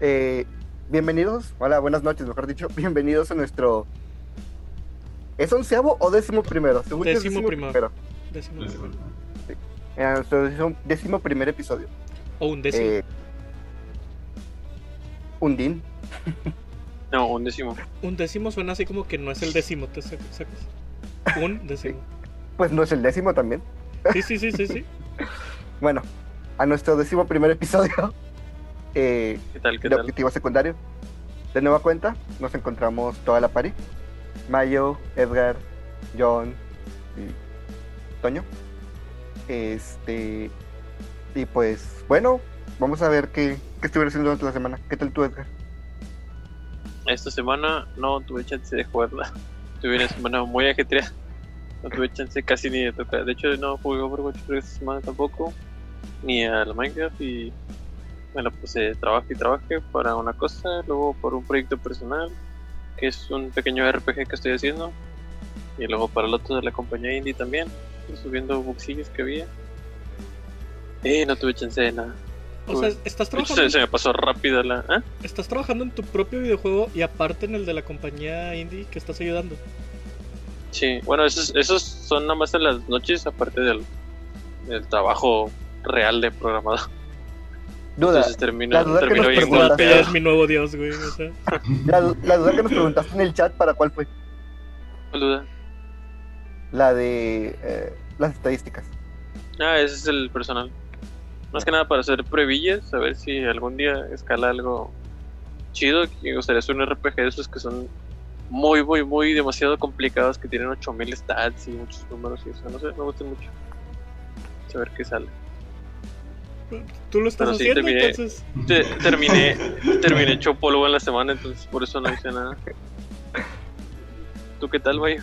Eh, bienvenidos, hola, buenas noches, mejor dicho, bienvenidos a nuestro... ¿Es onceavo o décimo primero? Según décimo, primero. Décimo primero. Sí. A nuestro décimo, primer episodio. O un décimo. Eh, un din. No, un décimo. Un décimo suena así como que no es el décimo, ¿te sacas? Un décimo. Pues no es el décimo también. Sí, sí, sí, sí, sí. bueno, a nuestro décimo primer episodio eh, ¿Qué tal, qué de Objetivo Secundario. De nueva cuenta, nos encontramos toda la pari. Mayo, Edgar, John y Toño. Este. Y pues, bueno, vamos a ver qué, qué estuvieron haciendo durante la semana. ¿Qué tal tú, Edgar? Esta semana no tuve chance de jugarla. Tuve una semana muy ajetreada. No tuve chance casi ni de tocar. De hecho, no jugué Overwatch esta semana tampoco. Ni a la Minecraft. Y bueno, pues eh, trabajé y trabajé para una cosa. Luego por un proyecto personal. Que es un pequeño RPG que estoy haciendo. Y luego para el otro de la compañía indie también. Subiendo boxillos que había. Y no tuve chance de nada. O sea, estás trabajando. Se, me pasó rápido la. ¿eh? Estás trabajando en tu propio videojuego y aparte en el de la compañía indie que estás ayudando. Sí, bueno, esos, esos son nada más en las noches, aparte del, del trabajo real de programador. Duda. Entonces termino, la duda que bien nos preguntaste- es mi nuevo dios, güey. O sea, La, la duda que nos preguntaste en el chat, ¿para cuál fue? ¿Cuál duda? La de eh, las estadísticas. Ah, ese es el personal. Más que nada para hacer pruebillas, a ver si algún día escala algo chido. Me gustaría hacer un RPG de esos que son muy, muy, muy demasiado complicados, que tienen 8000 stats y muchos números y eso. No sé, me gusta mucho. Saber qué sale. Tú lo estás haciendo, terminé. entonces. Te- terminé, terminé hecho polvo en la semana, entonces por eso no hice nada. ¿Tú qué tal, Bayo?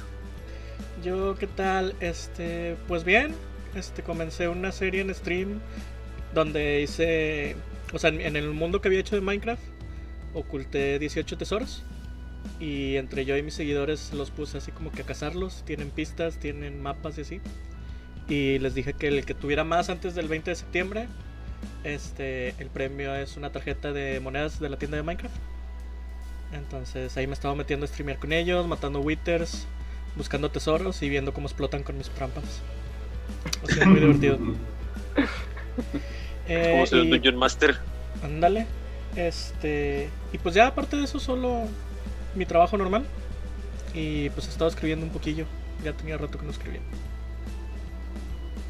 Yo, ¿qué tal? Este, pues bien, este, comencé una serie en stream donde hice, o sea, en, en el mundo que había hecho de Minecraft, oculté 18 tesoros y entre yo y mis seguidores los puse así como que a cazarlos, tienen pistas, tienen mapas y así. Y les dije que el que tuviera más antes del 20 de septiembre, este, el premio es una tarjeta de monedas de la tienda de Minecraft. Entonces ahí me estaba metiendo a streamear con ellos, matando withers, buscando tesoros y viendo cómo explotan con mis trampas. Ha sido muy divertido. Eh, ¿Cómo se y- un Dungeon Master? Ándale. Este. Y pues ya aparte de eso, solo mi trabajo normal. Y pues he estado escribiendo un poquillo. Ya tenía rato que no escribía.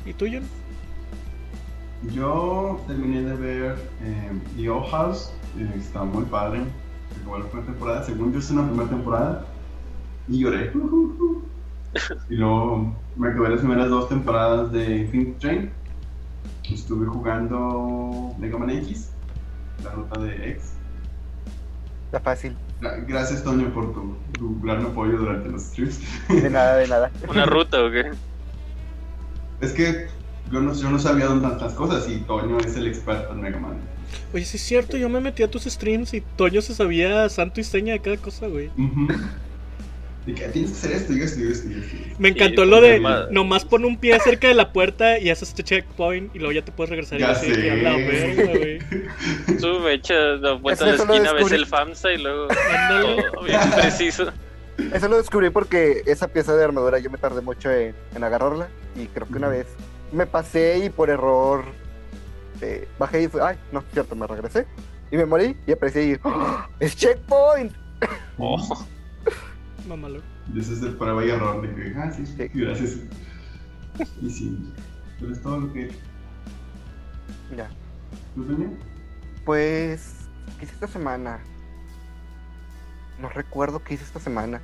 ¿Y tú, John? Yo terminé de ver eh, The Old House, eh, está muy padre. Acabó la primera temporada, según yo es una primera temporada, y lloré. y luego me acabé las primeras dos temporadas de Infinite Train. Estuve jugando Mega Man X, la ruta de X. Está fácil. Gra- Gracias, Toño, por tu, tu gran apoyo durante los streams. De nada, de nada. ¿Una ruta o qué? es que yo no, yo no sabía dónde tantas cosas y Toño es el experto en Mega Man. Oye, sí es cierto, yo me metí a tus streams y Toño se sabía santo y seña de cada cosa, güey. Ujú. Y que tienes que hacer esto, y esto, y esto, y esto. Me encantó lo de nomás pon un pie cerca de la puerta y haces este checkpoint y luego ya te puedes regresar Ya y así, que a la verga, güey. Tú me echas la vuelta a la Eso lo esquina, ves descubrí. el FAMSA y luego todo bien preciso. Eso lo descubrí porque esa pieza de armadura yo me tardé mucho en, en agarrarla. Y creo que una vez me pasé y por error eh, bajé y fue, ay, no, cierto, me regresé. Y me morí y aparecí y ¡Ah! ¡Es checkpoint! Oh, Mamalo. Y ese es el prueba y error de que, ah, sí, Sí. gracias. Y sí, pero es todo lo que. Ya. ¿Tú Toño? Pues, ¿qué hice esta semana? No recuerdo qué hice esta semana.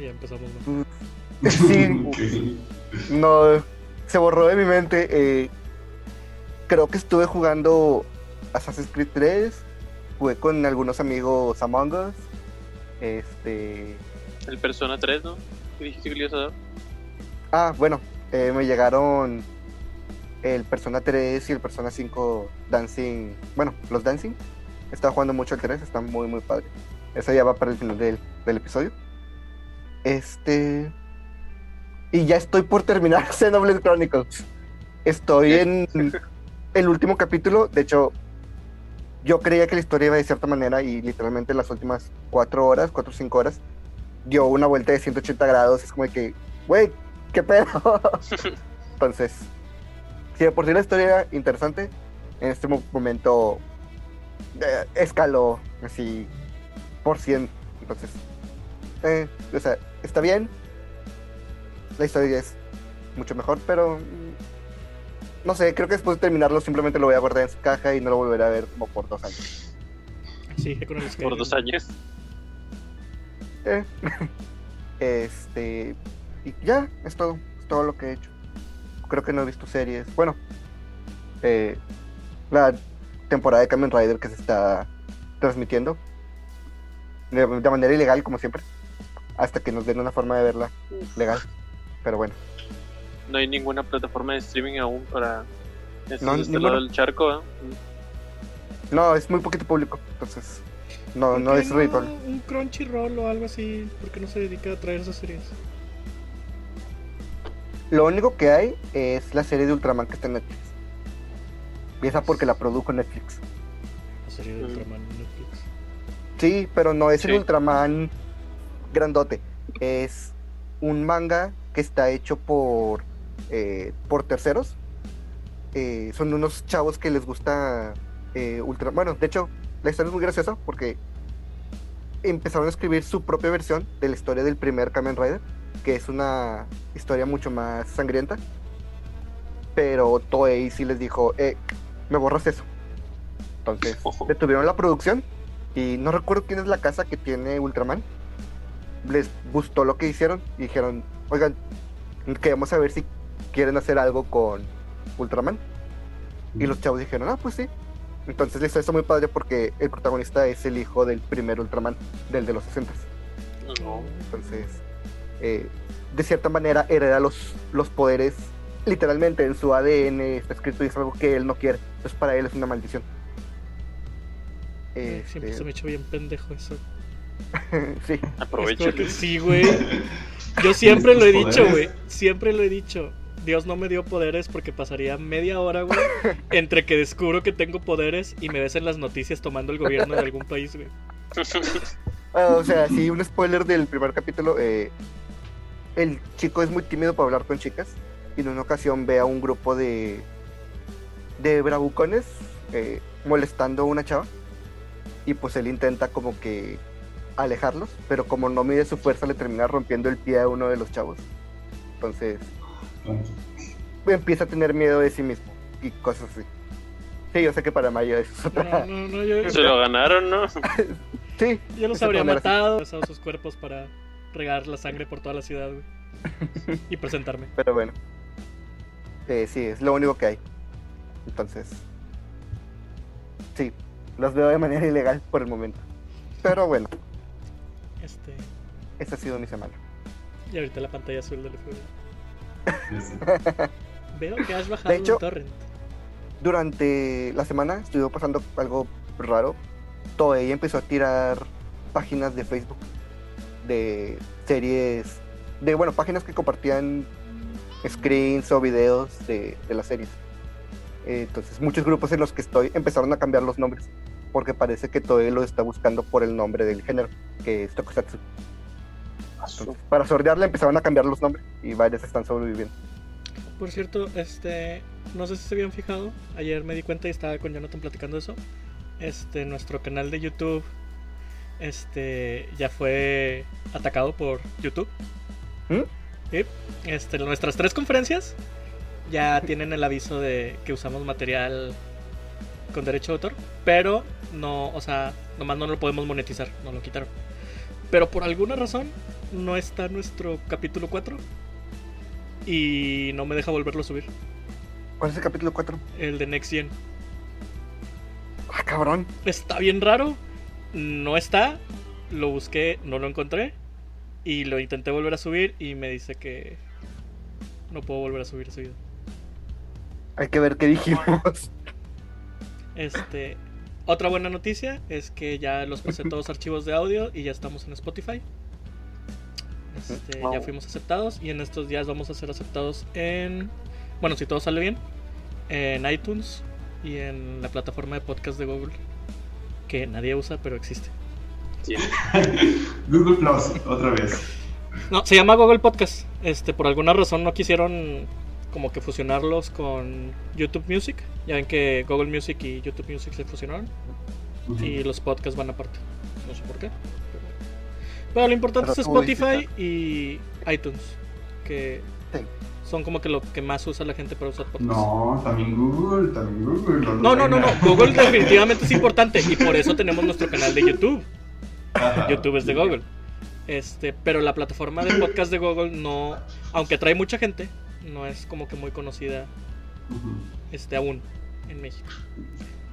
Ya empezamos. ¿no? Sí, Ok. no, se borró de mi mente. eh, creo que estuve jugando Assassin's Creed 3. Jugué con algunos amigos Among Us. Este. el Persona 3, ¿no? ¿Qué dijiste que le ibas a dar? Ah, bueno, eh, me llegaron el Persona 3 y el Persona 5 Dancing. Bueno, los Dancing. Estaba jugando mucho el 3, está muy, muy padre. Eso ya va para el final del, del episodio. Este. Y ya estoy por terminar Xenoblade Chronicles. Estoy en el último capítulo. De hecho, yo creía que la historia iba de cierta manera y literalmente las últimas cuatro horas, cuatro o cinco horas, dio una vuelta de 180 grados. Es como de que, güey, qué pedo. Entonces, si de por sí la historia era interesante, en este mo- momento eh, escaló así por 100. Entonces, eh, o sea, está bien. La historia es mucho mejor, pero mm, no sé, creo que después de terminarlo simplemente lo voy a guardar en su caja y no lo volveré a ver como por dos años. Sí, con el. Por dos años. Eh, Este, y ya, es todo, es todo lo que he hecho. Creo que no he visto series. Bueno, eh, la temporada de Kamen Rider que se está transmitiendo de, de manera ilegal, como siempre, hasta que nos den una forma de verla legal. Pero bueno, No hay ninguna plataforma de streaming aún para este, No, este ninguna. lado del charco. ¿eh? no, es muy poquito público, entonces no, ¿Por no es redituable. Un Crunchyroll o algo así, porque no se dedica a traer esas series. Lo único que hay es la serie de Ultraman que está en Netflix. Y esa porque la produjo Netflix. La serie de Mm. Ultraman en Netflix. Sí, pero no es el. Ultraman grandote. Es un manga que está hecho por, eh, por terceros. Eh, son unos chavos que les gusta eh, Ultra. Bueno, de hecho, la historia es muy graciosa porque empezaron a escribir su propia versión de la historia del primer Kamen Rider, que es una historia mucho más sangrienta. Pero Toei sí les dijo, eh, me borras eso. Entonces, detuvieron la producción y no recuerdo quién es la casa que tiene Ultraman. Les gustó lo que hicieron y dijeron, oigan, queremos saber si quieren hacer algo con Ultraman. Y los chavos dijeron, ah, pues sí. Entonces les hizo muy padre porque el protagonista es el hijo del primer Ultraman, del de los 60. No. Entonces, eh, de cierta manera hereda los, los poderes literalmente en su ADN, está escrito y es algo que él no quiere. Entonces para él es una maldición. Eh, Siempre Este, se me echó bien pendejo eso. sí. Aprovechen. que sí, güey. Yo siempre lo he dicho, güey. Siempre lo he dicho. Dios no me dio poderes porque pasaría media hora, güey, entre que descubro que tengo poderes y me ves en las noticias tomando el gobierno de algún país, güey. O sea, sí, un spoiler del primer capítulo. eh, el chico es muy tímido para hablar con chicas. Y en una ocasión ve a un grupo de. de bravucones eh, molestando a una chava. Y pues él intenta como que alejarlos. Pero como no mide su fuerza, le termina rompiendo el pie a uno de los chavos. Entonces empieza a tener miedo de sí mismo. Y cosas así. Sí, yo sé que para Maya eso es otra. No, no, no, yo, Se lo ganaron, ¿no? Sí, yo los habría matado, usado sus cuerpos para regar la sangre por toda la ciudad, güey. Y presentarme. Pero bueno. Eh, sí, es lo único que hay. Entonces. Sí, los veo de manera ilegal por el momento. Pero bueno, Este. esa ha sido mi semana. Y ahorita la pantalla azul del sé. Veo que has bajado hecho- un torrent. Durante la semana estuvo pasando algo raro. Toei empezó a tirar páginas de Facebook de series, de bueno, páginas que compartían screens o videos de, de las series. Entonces, muchos grupos en los que estoy empezaron a cambiar los nombres porque parece que Toei lo está buscando por el nombre del género, que es Tokusatsu. Entonces, para sordearle empezaron a cambiar los nombres y varias están sobreviviendo. Por cierto, este, no sé si se habían fijado, ayer me di cuenta y estaba con Jonathan platicando eso. Este, nuestro canal de YouTube, este, ya fue atacado por YouTube. ¿Mm? Sí, este, nuestras tres conferencias ya tienen el aviso de que usamos material con derecho de autor, pero no, o sea, nomás no lo podemos monetizar, no lo quitaron. Pero por alguna razón no está nuestro capítulo 4 y no me deja volverlo a subir. ¿Cuál es el capítulo 4? El de Next Gen. Ah, cabrón. Está bien raro. No está. Lo busqué, no lo encontré. Y lo intenté volver a subir y me dice que no puedo volver a subir ese video. Hay que ver qué dijimos. Este, otra buena noticia es que ya los pasé todos archivos de audio y ya estamos en Spotify. Este, ya fuimos aceptados y en estos días vamos a ser aceptados en, bueno, si todo sale bien, en iTunes y en la plataforma de podcast de Google. que nadie usa, pero existe. Google Plus, otra vez. No, se llama Google Podcast. Este, por alguna razón no quisieron como que fusionarlos con YouTube Music. Ya ven que Google Music y YouTube Music se fusionaron. Y los podcasts van aparte. No sé por qué. Pero, pero lo importante Pero es Spotify y iTunes. Que Sí. son como que lo que más usa la gente para usar podcasts. No, también Google, también Google. No, no, no, no. Google definitivamente es importante y por eso tenemos nuestro canal de YouTube. Ajá. YouTube es de Google. Este, pero la plataforma de podcast de Google no, aunque atrae mucha gente, no es como que muy conocida este aún en México.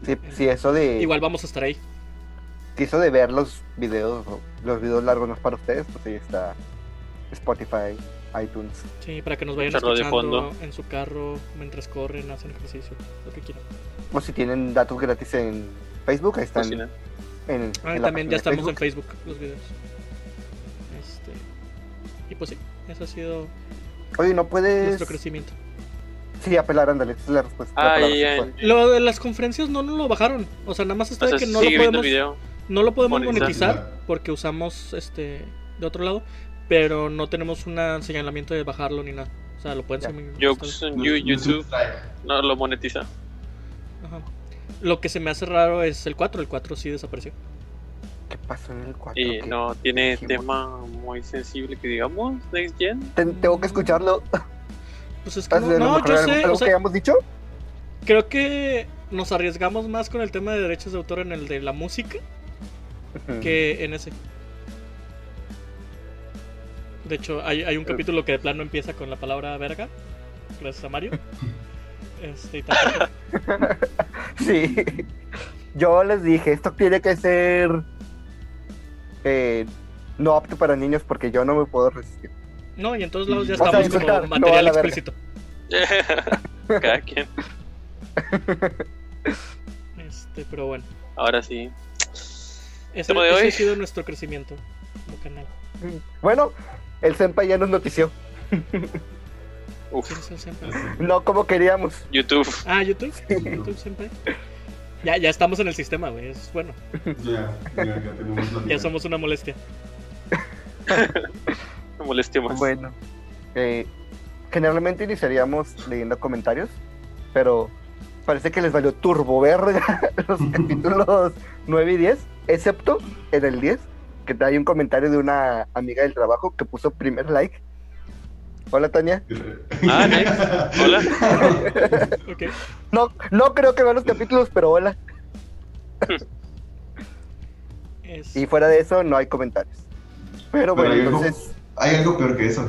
Sí, sí, eso de, Igual vamos a estar ahí. sí, eso de ver los videos, los videos largos no es para ustedes, pues ahí está Spotify, iTunes. Sí, para que nos vayan Escucharlo de escuchando fondo. en su carro mientras corren, hacen ejercicio, lo que quieran. O si tienen datos gratis en Facebook, ahí están. Cocina. En, Ah, en también ya estamos en Facebook los videos. Este, y pues sí, eso ha sido Oye, ¿no puedes nuestro crecimiento. sí, apelar, ándale, esa es la respuesta. Ah, la. Lo de las conferencias no nos lo bajaron. O sea, nada más está O de que no lo podemos video. No lo podemos Monetizar. monetizar porque usamos este de otro lado, pero no tenemos un señalamiento de bajarlo ni nada. O sea, lo pueden Ya. seguir Jokes ustedes. en No- You- no es un YouTube no lo monetiza. Ajá. Lo que se me hace raro es el 4, el 4 sí desapareció. ¿Qué pasó en el 4? Y no tiene dijimos? tema muy sensible que digamos, Next Gen. Ten- tengo que escucharlo. Pues es que ¿Estás no, no, yo algo, sé, algo o sea, que hayamos dicho? creo que nos arriesgamos más con el tema de derechos de autor en el de la música que en ese. De hecho, hay, hay un capítulo que de plano empieza con la palabra verga, gracias a Mario. Este, y Sí. Yo les dije, esto tiene que ser eh, no apto para niños porque yo no me puedo resistir. No, y en todos lados ya O sea, estamos como material a la verga. explícito. Cada quien. Este, pero bueno. Ahora sí. Ese, Tema de ese hoy. ha sido nuestro crecimiento como canal. Bueno, el senpai ya nos notició. Uf, ¿Quién es el senpai? No como queríamos. YouTube. Ah, YouTube. YouTube senpai. Ya, ya estamos en el sistema, güey. Es bueno. Ya, ya, ya tenemos la Ya somos una molestia. Me molesté más. Bueno, eh, generalmente iniciaríamos leyendo comentarios, pero parece que les valió turbo verga los capítulos 9 y 10, excepto en el 10, que hay un comentario de una amiga del trabajo que puso primer like. Hola Tania. Ah, nice. Hola. Ok. No, no creo que vea los capítulos, pero hola. Es... Y fuera de eso no hay comentarios. Pero Pero bueno, hay algo- entonces Hay algo peor que eso.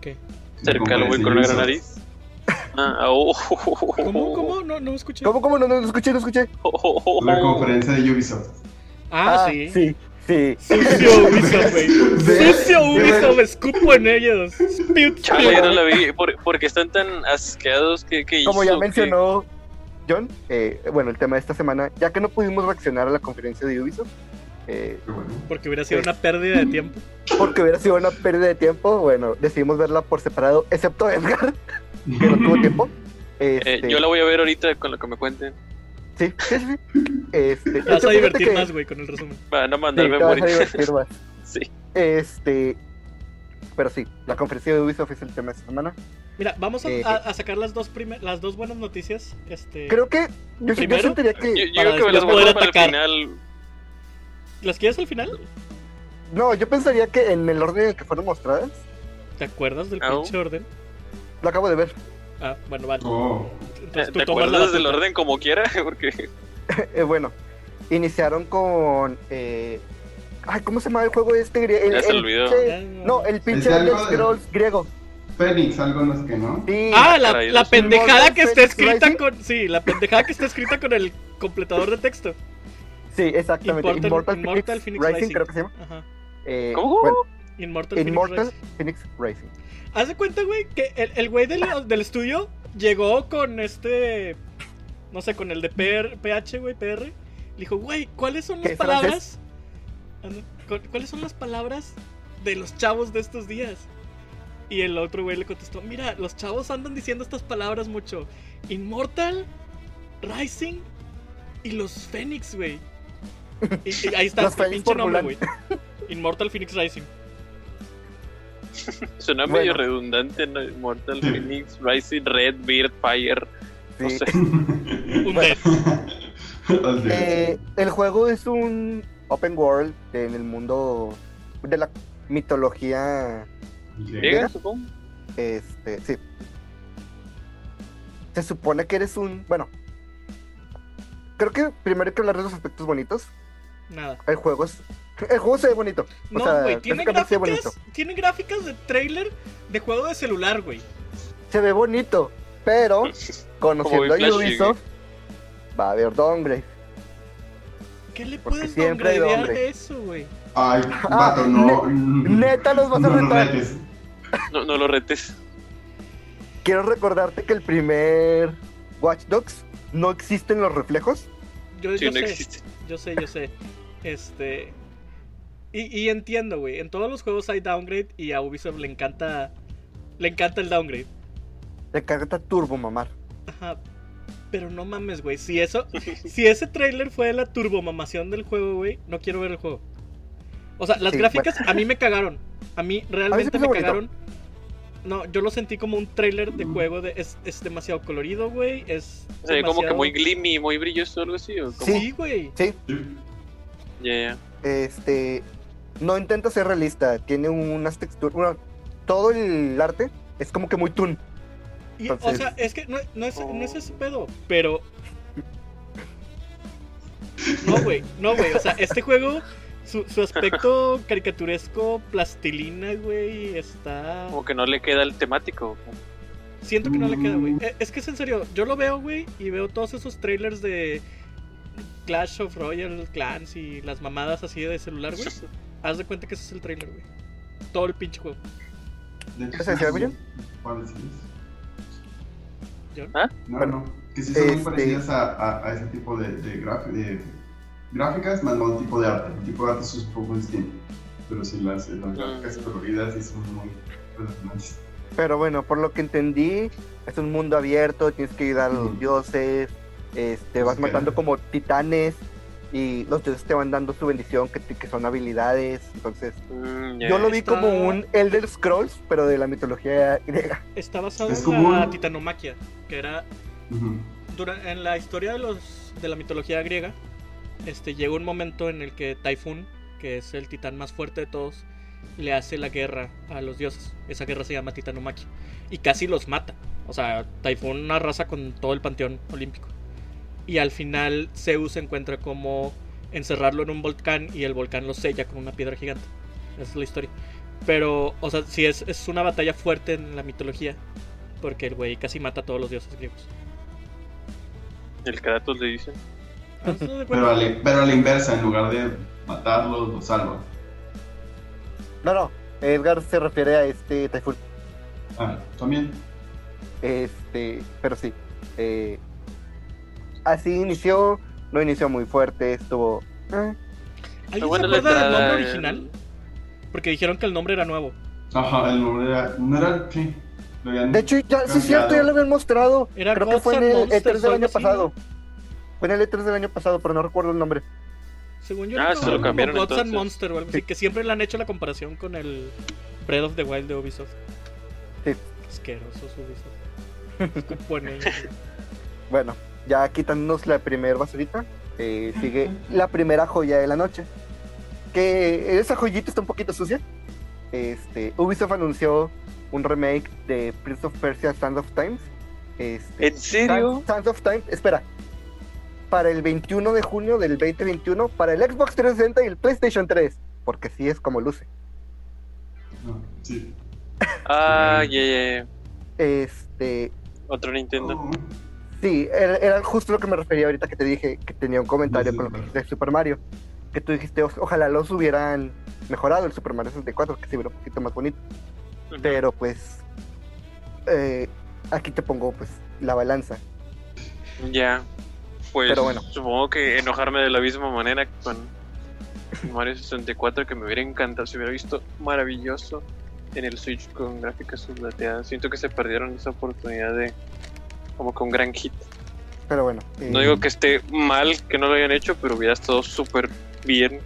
¿Qué? Cerca güey con una gran nariz. Ah, ah, oh, ¿Cómo? ¿Cómo? No, no escuché. ¿Cómo, cómo? No, no, no escuché, no escuché. La conferencia de Ubisoft. Ah, sí. Sí, sí. Sucio Ubisoft, güey. Sucio Ubisoft, escupo en ellos. Chale, spit. no la vi. ¿Por, porque están tan asqueados que, que Como hizo? ya ¿Qué? mencionó John, eh, bueno, el tema de esta semana, ya que no pudimos reaccionar a la conferencia de Ubisoft, eh. Porque hubiera sido una pérdida de tiempo. porque hubiera sido una pérdida de tiempo, bueno, decidimos verla por separado, excepto Edgar, que no tuvo tiempo. Eh, Este, yo la voy a ver ahorita con lo que me cuenten. Sí, sí, sí. Este, vas hecho, a divertir que- más, güey, con el resumen. No Sí, mandarme te vas a divertir más. Sí. Este, pero sí, la conferencia de Ubisoft es el tema de esta semana. Mira, vamos a, Eh, a- a sacar las dos primer- las dos buenas noticias. Este, Creo que yo, yo ¿Primero? sentiría Yo, que... yo para creo que me las voy a para el atacar. final. ¿Las quieres al final? No, yo pensaría que en el orden en el que fueron mostradas, ¿Te acuerdas del pinche orden? lo acabo de ver. Ah, bueno, vale. Oh, Entonces tú ¿Te acuerdas del orden como quiera? Porque Eh, bueno, iniciaron con... eh, Ay, ¿cómo se llama el juego este? El, Ya se el olvidó. pinche- No, el pinche Elder algo de- Scrolls griego. Fénix, algo no es que no. Sí. Ah, la, la pendejada Immortal que está Phoenix escrita Rising. con. Sí, la pendejada que está escrita con el completador de texto. Sí, exactamente. Immortal- Immortal, Immortal Phoenix, Phoenix Rising, Rising. creo que se llama. Ajá. Eh, ¿Cómo? Bueno, Inmortal, Phoenix Immortal Rising. Phoenix Rising. Haz de cuenta, güey, que el, el güey del, del estudio llegó con este. No sé, con el de PR, PH, güey, PR. Le dijo, güey, ¿cuáles son ¿Qué, las palabras? ¿Cuáles son las palabras de los chavos de estos días? Y el otro güey le contestó, mira, los chavos andan diciendo estas palabras mucho. Inmortal, Rising y los Fénix, güey. Y, y ahí está, el pinche nombre, güey. Immortal Phoenix Rising. Suena Bueno. medio redundante, ¿no? Mortal Phoenix, Rising, Red, Beard, Fire. No Sí. sé. Un Bueno. Eh, el juego es un open world en el mundo de la mitología. Llega, supongo. Este, sí. Se supone que eres un. Bueno. Creo que primero hay que hablar de los aspectos bonitos. Nada. El juego es. El juego se ve bonito. O No, sea, güey, tiene gráficamente se ve gráficas, tiene gráficas de trailer de juego de celular, güey. Se ve bonito. Pero, conociendo a Ubisoft, va a haber downgrade. ¿Qué le Porque puedes downgradear de eso, güey? Ay, Ah, vato, no. neta los vas a no lo retar. retes. No, no lo retes. Quiero recordarte que el primer Watch Dogs no existen los reflejos. Yo, Sí, yo no sé, existe. yo sé, yo sé. Este. Y, y entiendo, güey. En todos los juegos hay downgrade y a Ubisoft le encanta. Le encanta el downgrade. De carta turbo, mamar. Ajá. Pero no mames, güey. Si eso. si ese trailer fue la turbomamación del juego, güey, no quiero ver el juego. O sea, las Sí, gráficas a mí me cagaron. A mí realmente me me hizo bonito. cagaron. No, yo lo sentí como un trailer de juego de es, es demasiado colorido, güey. Es O sea, como que demasiado- muy glimmy, muy brilloso o algo así. Sí, güey. Sí, Sí. Ya, ya. este. No intenta ser realista. Tiene unas texturas. bueno, todo el arte es como que muy toon. Y, O Entonces- sea, es que no, no es, no es Oh. ese pedo, pero. No, güey, no, güey. O sea, este juego, su, su aspecto caricaturesco, plastilina, güey, está. Como que no le queda el temático. Siento que no le queda, güey. Mm. Eh, Es que es en serio, yo lo veo, güey, y veo todos esos trailers de Clash of Royal Clans y las mamadas así de celular, güey. Haz de cuenta que ese es el trailer, güey. Todo el pinche juego. De hecho, ¿Ese se ve bien? ¿Cuáles sí? ¿John? ¿Ah? No, Bueno, no. Que sí son muy este- parecidas a, a, a ese tipo de, de, graf- de gráficas, más no el tipo de arte. El tipo de arte es un poco distinto. Pero sí, las, las gráficas coloridas sí son muy relacionantes. Pero bueno, por lo que entendí, es un mundo abierto. Tienes que ayudar a los dioses. Este, vas matando como titanes. Y los dioses te van dando su bendición, que, que son habilidades. Entonces, Mm, yo lo vi Está- como un Elder Scrolls, pero de la mitología griega. Está basado Es en como la un- titanomaquia, que era en la historia de los de la mitología griega, este llega un momento en el que Typhoon, que es el titán más fuerte de todos, le hace la guerra a los dioses. Esa guerra se llama Titanomaquia y casi los mata. O sea, Typhoon arrasa con todo el panteón olímpico. Y al final Zeus encuentra como encerrarlo en un volcán y el volcán lo sella con una piedra gigante. Esa es la historia. Pero, o sea, sí es, es una batalla fuerte en la mitología. Porque el güey casi mata a todos los dioses griegos. El Kratos le dicen. Hazlo de Pero, a la, pero a la inversa, en lugar de matarlos, los salva. No, no, Edgar se refiere a este Typhoon. Ah, también. Este, pero sí. eh, así inició, no inició muy fuerte, estuvo. eh, ¿Alguien se acuerda del nombre el- original? Porque dijeron que el nombre era nuevo. Ajá, el nombre era. No era. Sí. Habían- De hecho, ya, sí es cierto, ya lo habían mostrado. Era Creo que fue en el Monsters E3 o del año pasado. Fue en el E3 del año pasado, pero no recuerdo el nombre. Según yo, Ah, se como- lo como cambiaron Gods and. Monster o algo así. Que siempre le han hecho la comparación con el Breath of the Wild de Ubisoft. Sí. Asquerosos Ubisoft. Bueno, ya quitándonos la primera basurita, eh, sigue la primera joya de la noche. Que esa joyita está un poquito sucia. Este, Ubisoft anunció un remake de Prince of Persia Sands of Times. Este, ¿En serio? Sands, of Time, espera. Para el 21 de junio del 2021, para el Xbox 360 y el PlayStation 3. Porque sí es como luce. No, sí. Ah, ya, ya, ya. Este, Otro Nintendo. Oh, sí, era, era justo lo que me refería ahorita que te dije que tenía un comentario Sí, con lo que dijiste de Super Mario. Que tú dijiste, "O- ojalá los hubieran mejorado el Super Mario 64, que se viera un poquito más bonito. Pero pues, eh, aquí te pongo pues la balanza. Ya. Pues Pero bueno. supongo que enojarme de la misma manera con Mario 64 que me hubiera encantado, se hubiera visto maravilloso en el Switch con gráficas sublateadas. Siento que se perdieron esa oportunidad de como con gran hit. Pero bueno. eh, No digo que esté mal que no lo hayan hecho, pero hubiera estado súper bien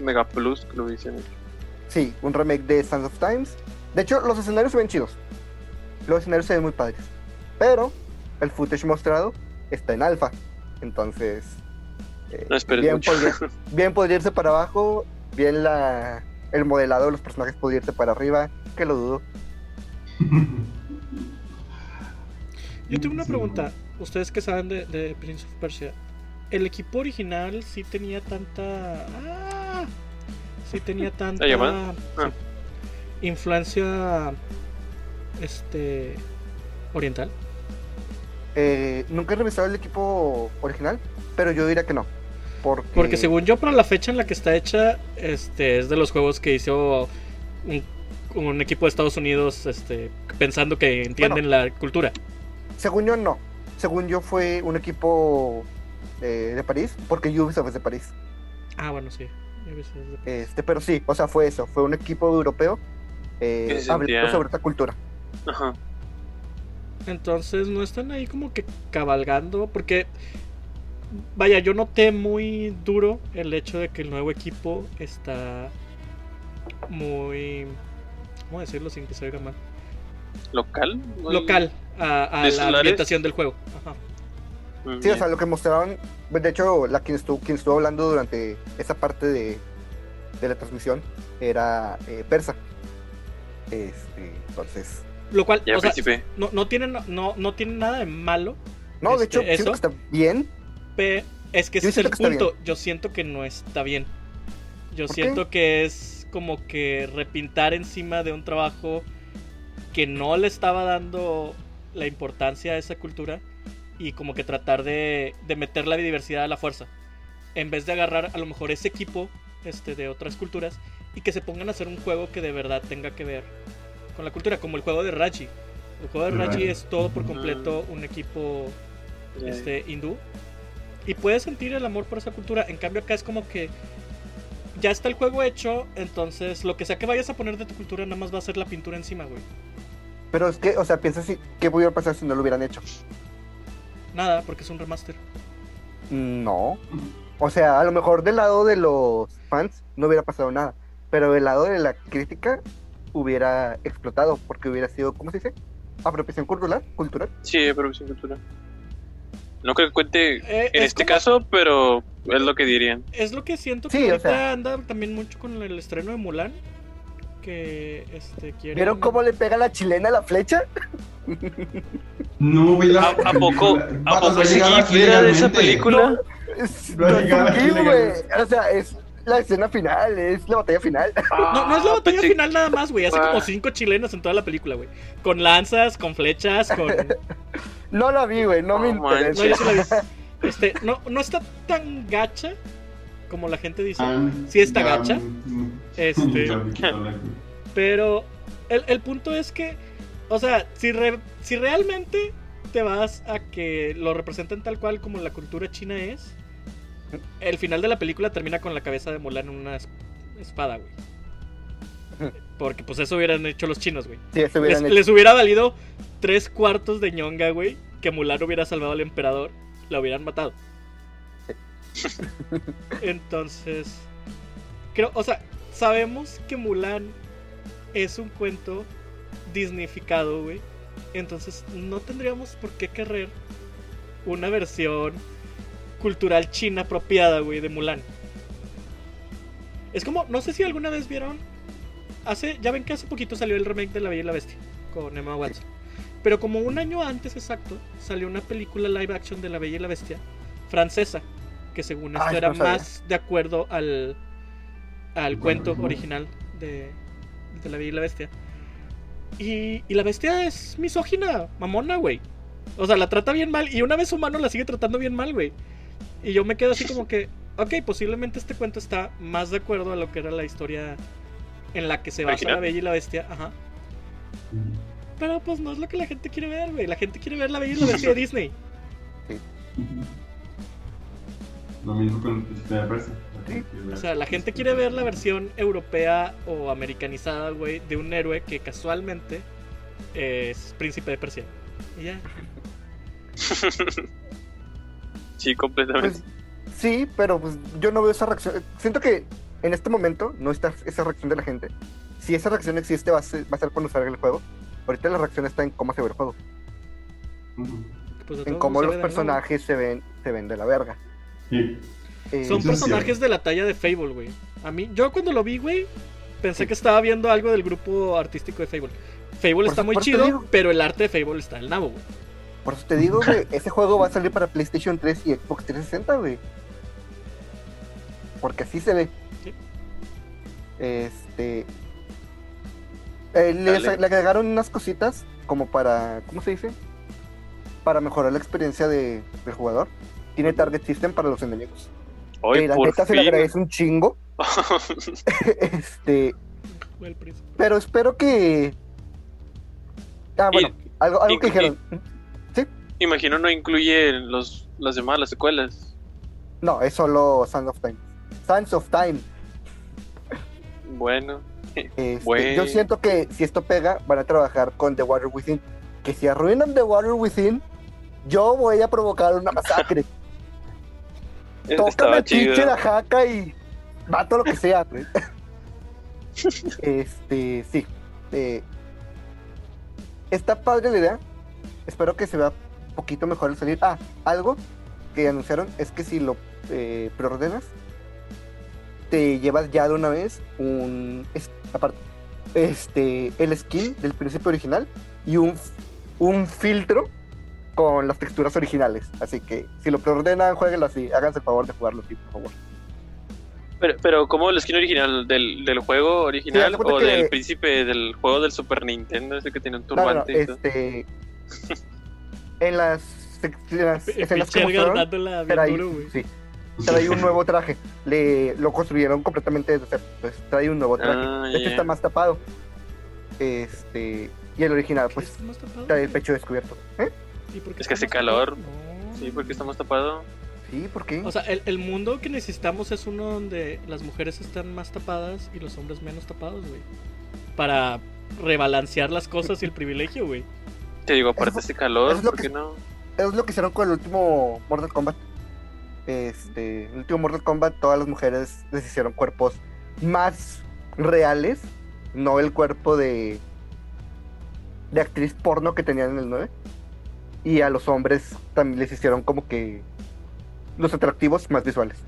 Mega Plus que lo dicen. Sí, un remake de Sands of Times. De hecho, los escenarios se ven chidos. Los escenarios se ven muy padres. Pero el footage mostrado está en alfa. Entonces, eh, No esperes bien, mucho. podría, bien podría irse para abajo. Bien la, el modelado de los personajes podría irse para arriba. Que lo dudo. Yo tengo una pregunta. Ustedes que saben de, de Prince of Persia, ¿el equipo original sí tenía tanta. Ah, sí tenía tanta. Ah. influencia. Este. Oriental. Eh, nunca he revisado el equipo original. Pero yo diría que no. Porque, Porque según yo, para la fecha en la que está hecha, este es de los juegos que hizo un, un equipo de Estados Unidos este, pensando que entienden la cultura. Según yo, no. Según yo, fue un equipo eh, de París. Porque Ubisoft es de París. Ah, bueno, sí. Ves, es de- Este, pero sí, o sea, fue eso. Fue un equipo europeo eh, hablando sobre esta cultura. Ajá. Entonces no están ahí como que cabalgando. Porque, vaya, yo noté muy duro el hecho de que el nuevo equipo está muy. ¿Cómo decirlo sin que se oiga mal? ¿Local? Muy- Local a, a ¿De la solares? ambientación del juego. Ajá. Sí, o sea, lo que mostraron, de hecho, la quien estuvo, quien estuvo hablando durante esa parte de, de la transmisión era eh, persa. Este, entonces, Lo cual, Ya o sea, participé. no, no, tiene, no, no tiene nada de malo. no, de Este, hecho, siento ¿eso? que está bien. Pe- es que ese es el punto. Yo siento que no está bien. Yo siento que es como que repintar encima de un trabajo que no le estaba dando la importancia a esa cultura y como que tratar de, de meter la biodiversidad a la fuerza. En vez de agarrar a lo mejor ese equipo este, de otras culturas y que se pongan a hacer un juego que de verdad tenga que ver con la cultura, como el juego de Raji. El juego de Raji Raji. es todo por completo un equipo este, hindú. Y puedes sentir el amor por esa cultura. En cambio, acá es como que ya está el juego hecho. Entonces, lo que sea que vayas a poner de tu cultura, nada más va a ser la pintura encima, güey. Pero es que, o sea, piensa si, qué pudiera pasar si no lo hubieran hecho. Nada, porque es un remaster. No. O sea, a lo mejor del lado de los fans no hubiera pasado nada. Pero del lado de la crítica hubiera explotado. Porque hubiera sido, ¿cómo se dice? Apropiación cultural. cultural. Sí, pero sin cultura. No creo que cuente Eh, en es este como- caso, pero es lo que dirían. Es lo que siento Sí, que o ahorita sea. anda también mucho con el estreno de Mulan. Que este quiere. ¿Vieron cómo le pega la chilena a la flecha? No, güey, la ¿A, a poco. ¿a poco ese GIF era de esa película? No gif, güey. O sea, es la escena final, es la batalla final. No, no es la Ah, batalla final nada más, güey. Hace Ah. como cinco chilenos en toda la película, güey. Con lanzas, con flechas, con. No la vi, güey, no me No manches. No, yo interesa. sí la vi. Este, no, no está tan gacha como la gente dice. Ah, Sí está gacha. mm, Este. Pero el, el punto es que, o sea, si, re- si realmente te vas a que lo representen tal cual como la cultura china es, el final de la película termina con la cabeza de Mulan en una es- espada, güey. Porque pues eso hubieran hecho los chinos, güey. Sí, eso Les, hubieran hecho. les hubiera valido tres cuartos de ñonga, güey, que Mulan hubiera salvado al emperador, la hubieran matado. Entonces, creo, o sea, sabemos que Mulan es un cuento disneyficado, güey. Entonces, no tendríamos por qué querer una versión cultural china apropiada, güey, de Mulan. Es como, no sé si alguna vez vieron. Hace, ya ven que hace poquito salió el remake de La Bella y la Bestia con Emma Watson. Pero como un año antes exacto, salió una película live action de La Bella y la Bestia francesa, que según esto Ay, era no más de acuerdo al, al cuento original de, de La Bella y la Bestia. Y, y la bestia es misógina, mamona, güey. O sea, la trata bien mal y una vez humano la sigue tratando bien mal, güey. Y yo me quedo así como que, ok, posiblemente este cuento está más de acuerdo a lo que era la historia en la que se basa la Bella y la Bestia, ajá. Pero pues no es lo que la gente quiere ver, güey. La gente quiere ver la Bella y la Bestia de Disney. Lo mismo con el príncipe de Persia. Sí. O sea, la gente quiere ver la versión europea o americanizada, güey, de un héroe que casualmente es príncipe de Persia. Y ya. Sí, completamente. Pues, Sí, pero pues yo no veo esa reacción. Siento que en este momento no está esa reacción de la gente. Si esa reacción existe, va a ser, va a ser cuando salga el juego. Ahorita la reacción está en cómo se ve el juego. Pues En cómo los personajes se ven, se ven de la verga. Sí. Eh, Son personajes de la talla de Fable, güey. A mí, yo cuando lo vi, güey, pensé que estaba viendo algo del grupo artístico de Fable. Fable Por está muy chido, digo. pero el arte de Fable está en el nabo, güey. Por eso te digo, güey, ese juego va a salir para PlayStation 3 y Xbox 360, güey. Porque así se ve. Sí. Este. eh, le agregaron unas cositas como para. ¿Cómo se dice? Para mejorar la experiencia de, del jugador. Tiene target system para los enemigos. Hoy Eh, la por neta se le agradece un chingo. este. Pero espero que. Ah, bueno, Y- algo, que dijeron. Imagino no incluye los, las demás, las secuelas. No, es solo Sands of Time. Sands of Time. Bueno, Este, Bueno. Yo siento que si esto pega, van a trabajar con The Water Within. Que si arruinan The Water Within, yo voy a provocar una masacre. e- Tócame el pinche la jaca y mato lo que sea. güey. este, sí. eh, está padre la idea. Espero que se vea un poquito mejor al salir. Ah, algo que anunciaron es que si lo eh, preordenas, te llevas ya de una vez un. es- aparte, este, el skin del príncipe original y un, un filtro con las texturas originales. Así que si lo preordenan, jueguenlo así. Háganse el favor de jugarlo así, por favor. Pero, pero ¿cómo el skin original del, del juego original o que- del príncipe del juego del Super Nintendo? Ese que tiene un No, no, no, turbante. este. En las, escenas que mostraron, bien trae, sí, trae un nuevo traje. Le, lo construyeron completamente desde cero. Pues trae un nuevo traje. Ah, ya. está más tapado. Este. Y el original, ¿Qué pues, trae el pecho descubierto. ¿Eh? ¿Y por qué Es que hace calor. No. Sí, porque está más tapado. Sí, ¿por qué? O sea, el, el mundo que necesitamos es uno donde las mujeres están más tapadas y los hombres menos tapados, güey. Para rebalancear las cosas y el privilegio, güey. Te digo, aparte de Eso- este calor, es lo ¿por que- qué no? es lo que hicieron con el último Mortal Kombat. Este, el último Mortal Kombat, todas las mujeres les hicieron cuerpos más reales, no el cuerpo de de actriz porno que tenían en el 9. Y a los hombres también les hicieron como que los atractivos más visuales.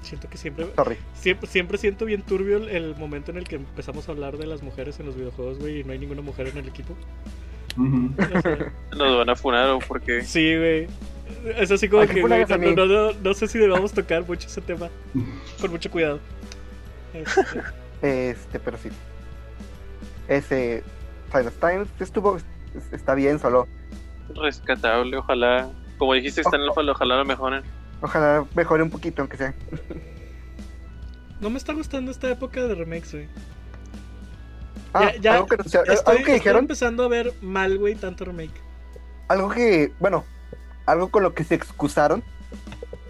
Siento que siempre, Sorry. siempre, siempre siento bien turbio el, el momento en el que empezamos a hablar de las mujeres en los videojuegos, güey, y no hay ninguna mujer en el equipo. Ujú. O sea, Nos van a funar o porque. sí, güey. Es así como que, güey, no, no, no, no sé si debamos tocar mucho ese tema. Con mucho cuidado. Este, Este, pero sí. Ese of Times estuvo está bien solo. Rescatable, ojalá. Como dijiste, está en el alfa, ojalá lo mejoren. Ojalá mejore un poquito aunque sea. no me está gustando esta época de remakes, güey. Ah, Ya- ya algo que, anunciaron- Estoy, algo que estoy dijeron empezando a ver mal, güey, tanto remake. algo que, bueno, algo con lo que se excusaron,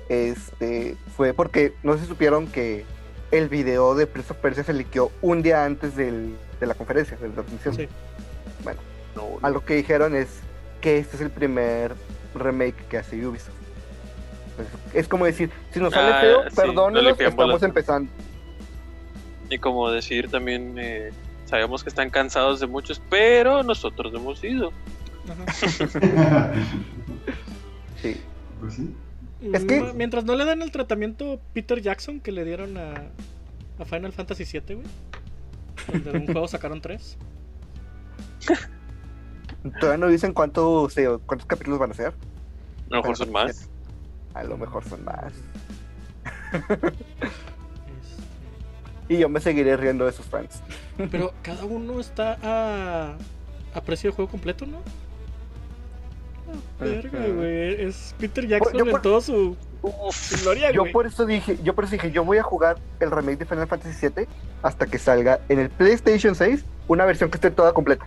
este, fue porque no se supieron que el video de Prince of Persia se liqueó un día antes del- de la conferencia, de la transmisión. Sí. No, Algo que dijeron es que este es el primer remake que hace Ubisoft. Pues, es como decir, si nos sale Ah, feo, sí, perdónenos, no estamos empezando. Y como decir también, eh, sabemos que están cansados de muchos, pero nosotros no hemos ido. Sí. pues sí. Es que- Mientras no le dan el tratamiento Peter Jackson que le dieron a, a Final Fantasy VII, güey. Donde de un juego sacaron tres. Todavía no dicen cuántos, eh, cuántos capítulos van a ser. A lo mejor son más. A lo mejor son más. Este, Y yo me seguiré riendo de sus fans. Pero cada uno está a, a precio de juego completo, ¿no? Ah, verga, güey. Es Peter Jackson Yo por- en todo su, su gloria, Yo güey. por eso dije, yo por eso dije, yo voy a jugar el remake de Final Fantasy VII hasta que salga en el PlayStation 6 una versión que esté toda completa.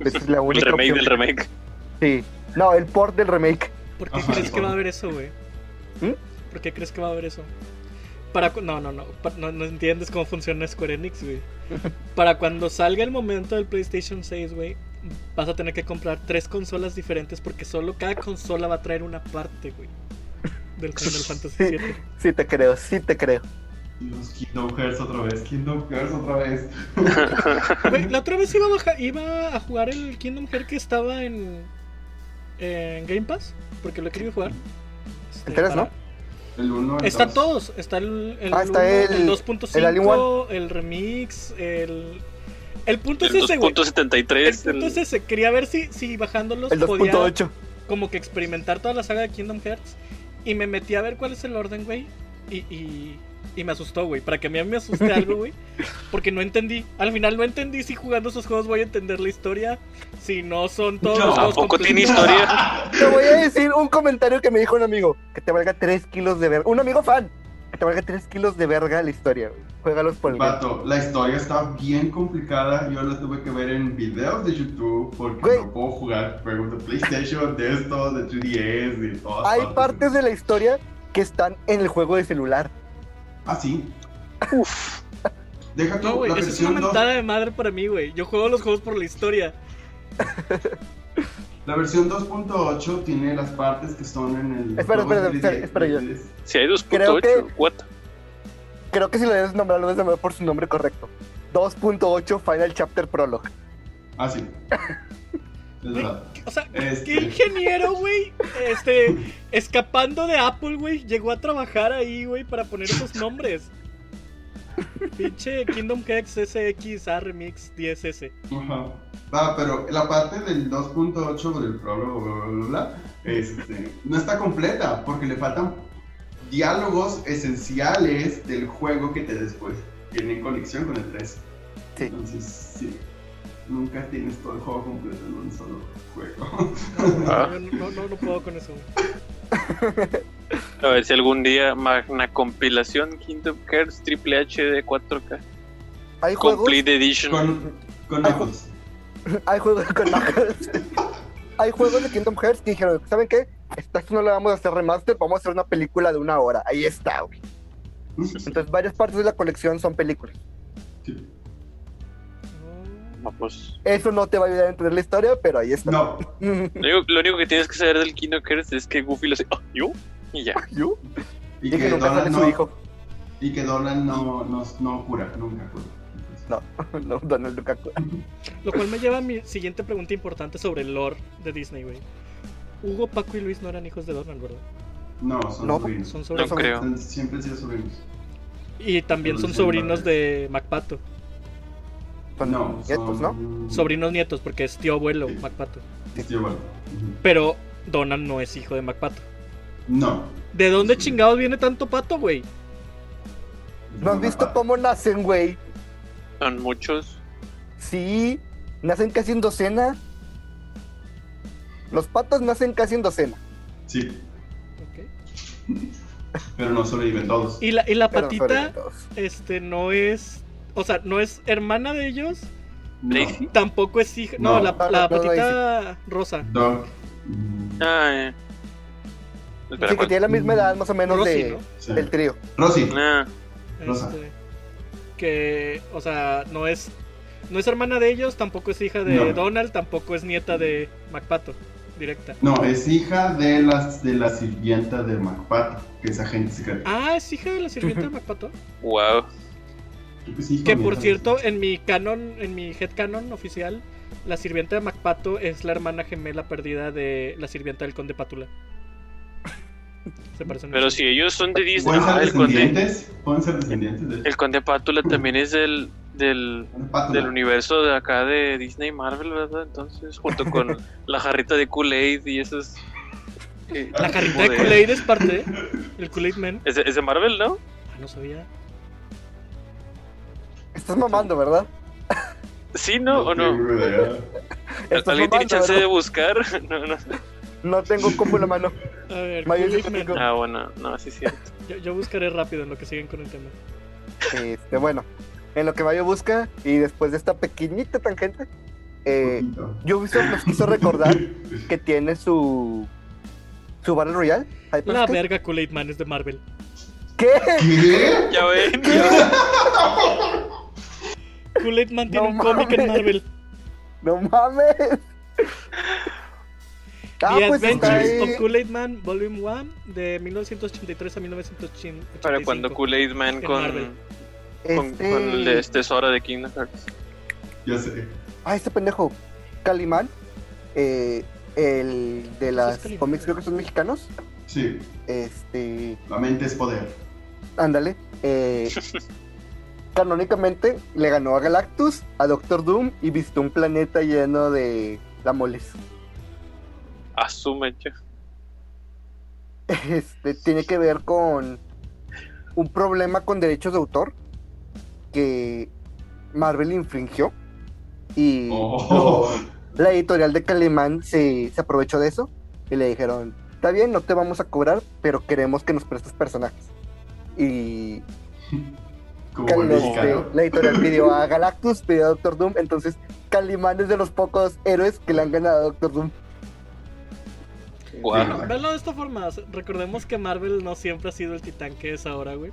Esa es la El única remake opción. del remake. Sí. No, el port del remake. ¿Por qué Ajá, crees que va a haber eso, güey? ¿Mm? ¿Por qué crees que va a haber eso? Para no, no, no, no, no entiendes cómo funciona Square Enix, güey. Para cuando salga el momento del PlayStation 6, güey, vas a tener que comprar tres consolas diferentes porque solo cada consola va a traer una parte, güey. Del Final Fantasy Sí, VII. sí te creo, sí te creo. Dios, Kingdom Hearts otra vez, Kingdom Hearts otra vez. Güey, la otra vez iba a, baja- iba a jugar el Kingdom Hearts que estaba en, en Game Pass, porque lo he querido jugar. Este, El tres, para- ¿no? El 1, el Están dos. todos. Está el, el, Ah, el- el 2.5, el remix, el... El punto El es ese, güey. El 2.73. punto es ese. Quería ver si, si bajándolos El podía 2.8. como que experimentar toda la saga de Kingdom Hearts. Y me metí a ver cuál es el orden, güey. Y, y, y me asustó, güey. Para que a mí me asuste algo, güey. Porque no entendí. Al final no entendí si jugando esos juegos voy a entender la historia. Si no son todos No, los juegos Tampoco tiene historia. Te voy a decir un comentario que me dijo un amigo. Que te valga 3 kilos de verga. Un amigo fan. Que te valga 3 kilos de verga la historia, güey. Juégalos por el game. Vato, la historia está bien complicada. Yo la tuve que ver en videos de YouTube porque Güey. no puedo jugar juegos de PlayStation, de esto, de 3DS, de todas Hay partes de la historia que están en el juego de celular. Ah, sí. Deja tú, No, güey, la esa es una versión 2. mentada de madre para mí, güey. Yo juego los juegos por la historia. La versión 2.8 tiene las partes que son en el. Espera, espera, espera, 3DS. espera, yo. Si hay Creo 2.8, que- what? Creo que si lo debes nombrar, lo debes nombrar por su nombre correcto. 2.8 Final Chapter Prologue. Ah, sí. Es verdad. O sea, Este. ¿qué ingeniero, güey? Este, escapando de Apple, güey, llegó a trabajar ahí, güey, para poner esos nombres. Pinche Kingdom Hearts SX A Remix 10S. Ajá. Ah, pero la parte del 2.8 del prólogo, bla, bla, bla, bla, este, no está completa porque le faltan diálogos esenciales del juego que te después tienen conexión con el 3. Sí. Entonces, sí. Nunca tienes todo el juego completo en un solo juego. Ah. No, no, no, no puedo con eso. A ver si algún día magna compilación Kingdom Hearts Triple HD 4K Hay juegos, Complete Edition. con con Ay, Knuckles. hay juegos con. Hay juegos de Kingdom Hearts que dijeron, ¿saben qué? Esta no le vamos a hacer remaster, vamos a hacer una película de una hora. Ahí está, güey. Entonces varias partes de la colección son películas. Sí. No, pues. Eso no te va a ayudar a entender la historia, pero ahí está. No, Lo único, lo único que tienes que saber del Kingdom Hearts es que Goofy lo hace. "Ah, ¿Yo? Y ya. ¿Yo? y Y que, que nunca sale su no, hijo. y que Donald no, no, no cura, nunca cura. No, no, Donald Lukaku. Lo cual me lleva a mi siguiente pregunta importante sobre el lore de Disney, güey. Hugo, Paco y Luis no eran hijos de Donald, ¿verdad? No, son No, sobrinos. Son No creo. Siempre han sido sobrinos. Y también son sobrinos de MacPato. Son No, nietos, ¿no? Sobrinos nietos, porque es tío abuelo Sí. MacPato. Sí, bueno. Ujú. Pero Donald no es hijo de MacPato. No. ¿De dónde chingados viene tanto pato, güey? ¿No has visto cómo nacen, güey? Son muchos. Sí, nacen casi en docena. Los patos nacen casi en docena. Sí, Ok. pero no sobreviven todos. Y la, y la patita, este, no es. O sea, no es hermana de ellos. No. Tampoco es hija. No, No. la, No, la no, no, patita rosa. Doc. mm, Ah, eh. Espera, Sí, que ¿cuál? tiene la misma edad más o menos Rosy, de, ¿no? sí. del trío. Rosy. Ah, Rosa. Este, que, o sea, no es. No es hermana de ellos, tampoco es hija de No. Donald, tampoco es nieta de MacPato, directa. No, es hija de, las, de la sirvienta de MacPato, que es agente secreta. Ah, es hija de la sirvienta de MacPato. wow. Creo que por cierto, en mi canon, en mi headcanon oficial, la sirvienta de MacPato es la hermana gemela perdida de la sirvienta del conde Pátula. Se parecen Pero mucho. si ellos son de Disney. ¿Pueden ser Ah, el conde, descendientes? ¿Pueden ser descendientes de el conde Pátula también es del, del, universo de acá de Disney y Marvel, ¿verdad? Entonces, junto con la jarrita de Kool-Aid y esos. eh, La carita tipo de Kool-Aid es parte de el Kool-Aid Man. Es de, es de Marvel, ¿no? Ah, no sabía. Estás mamando, ¿verdad? Sí, ¿no? ¿O no? ¿Alguien tiene chance ¿verdad? de buscar? No, no. No tengo combo en la mano. A ver, tengo- Ah, bueno, no, sí es cierto. Yo, yo buscaré rápido en lo que siguen con el tema. Este, bueno, en lo que Mayo busca y después de esta pequeñita tangente, eh, nos quiso recordar que tiene su su Battle Royale. Hyper La verga Kool-Aid Man es de Marvel. ¿Qué? ¿Qué? Ya ven. Kool-Aid Man tiene No un cómic en. Marvel. No mames. Ah, The pues Adventures of Kool-Aid Man Volume 1 de 1983 a 1985. Para cuando Kool-Aid Man con, con, Este- con el de este Sora de Kingdom Hearts. Ya sé. Ah, este pendejo. Calimán. eh, el de las cómics, creo que son mexicanos. Sí, Este. la mente es poder. Ándale. eh, canónicamente le ganó a Galactus, a Doctor Doom y visitó un planeta lleno de lamoles. Asume. Este tiene que ver con un problema con derechos de autor que Marvel infringió. Y Oh. lo- la editorial de Calimán se, se aprovechó de eso y le dijeron: Está bien, no te vamos a cobrar, pero queremos que nos prestes personajes. Y Este, la editorial pidió a Galactus, pidió a Doctor Doom, entonces Calimán es de los pocos héroes que le han ganado a Doctor Doom. Guau. Verlo de esta forma, recordemos que Marvel no siempre ha sido el titán que es ahora, güey.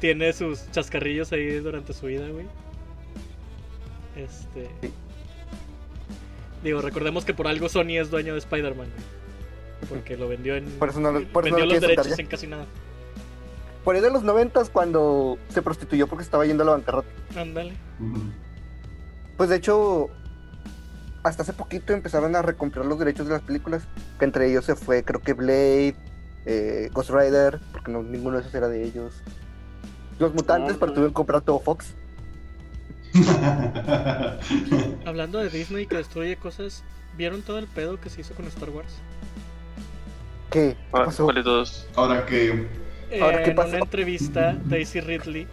Tiene sus chascarrillos ahí durante su vida, güey. Este. Sí. Digo, recordemos que por algo Sony es dueño de Spider-Man, güey. Porque lo vendió en. Por eso no lo- por eso vendió no lo los derechos ya. en casi nada. Por ahí de los noventas cuando se prostituyó porque estaba yendo a la bancarrota. Ándale. Pues de hecho, hasta hace poquito empezaron a recomprar los derechos de las películas. Que entre ellos se fue, creo que Blade, eh, Ghost Rider, porque no, ninguno de esos era de ellos. Los mutantes, Ah, pero tuvieron que comprar todo Fox. Hablando de Disney que destruye cosas, ¿vieron todo el pedo que se hizo con Star Wars? ¿Qué? ¿Qué ¿Cuál pasó? cuál de todos? Ahora que Ahora, ¿qué en pasó? una entrevista, Daisy Ridley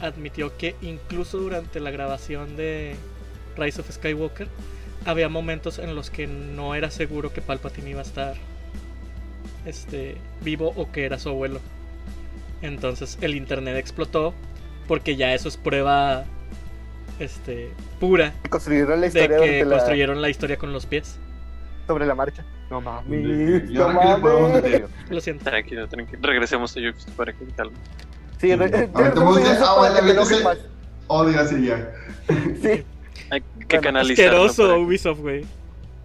admitió que incluso durante la grabación de Rise of Skywalker había momentos en los que no era seguro que Palpatine iba a estar este, vivo o que era su abuelo. Entonces el internet explotó porque ya eso es prueba este, pura Construyeron la de que la- construyeron la historia con los pies. Sobre la marcha. No mames. ¿Y No mames. Lo siento. Tranquilo, tranquilo. Regresemos a Ubisoft para que calme. Sí, re- Sí. re- Aventemos de- regresamos ah, para bueno, que te enojes entonces- más. Odio a Siriac. Sí. Hay que Bueno, canalizarlo. Asqueroso Ubisoft, güey.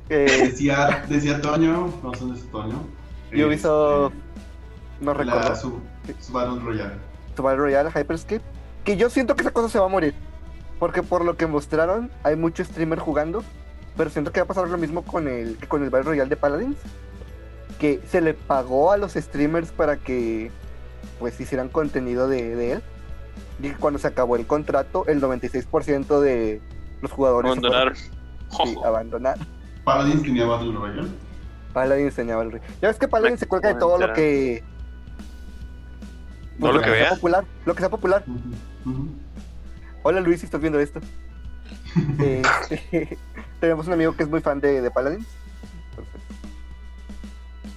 eh, Decía, decía Toño, no sé dónde es Toño. Ubisoft, este, no recuerdo. la, su, su Battle Royale. su Battle Royale Hyperscape. Que yo siento que esa cosa se va a morir. Porque por lo que mostraron, hay mucho streamer jugando. Pero siento que va a pasar lo mismo con el, que con el Battle Royale de Paladins. Que se le pagó a los streamers para que pues hicieran contenido de, de él. Y que cuando se acabó el contrato, el 96% de los jugadores Abandonar. sí, abandonar. Paladins tenía Battle Royale. Paladin enseñaba el rey. Ya ves que Paladin Me se cuelga de todo lo que. No lo que sea vea. popular. Lo que sea popular. Hola Luis, si estás viendo esto. Este, tenemos un amigo que es muy fan de, de Paladins. Entonces,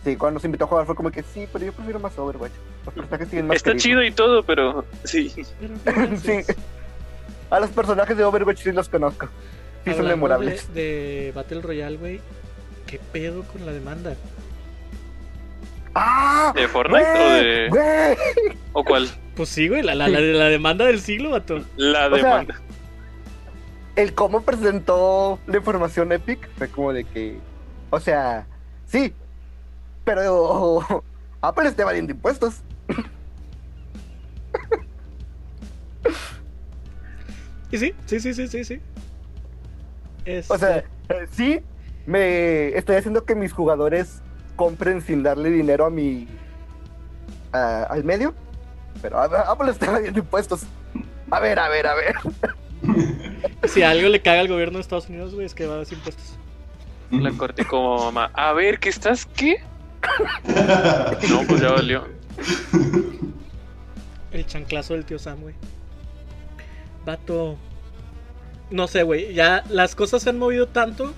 sí, cuando nos invitó a jugar fue como que sí, pero yo prefiero más Overwatch. Los personajes tienen más Está carisma. chido y todo, pero sí. Sí. A los personajes de Overwatch sí los conozco. Sí, son memorables. De, de Battle Royale, güey. ¿Qué pedo con la demanda? ¡Ah! ¿De Fortnite o de.? ¿O cuál? Pues sí, güey, la, la, la, la demanda del siglo, vato. La O sea, demanda. El cómo presentó la información Epic fue como de que, o sea, sí, pero Apple está evadiendo impuestos. Y sí, sí, sí, sí, sí, sí. O sea, Este, eh, sí, me estoy haciendo que mis jugadores compren sin darle dinero a mi a- al medio, pero Apple está evadiendo impuestos. A ver, a ver, a ver. si algo le caga al gobierno de Estados Unidos, güey, es que va a dar impuestos. La corté como mamá. A ver, ¿qué estás? ¿Qué? No, pues ya valió. El chanclazo del tío Sam, güey. Vato. No sé, güey. Ya las cosas se han movido tanto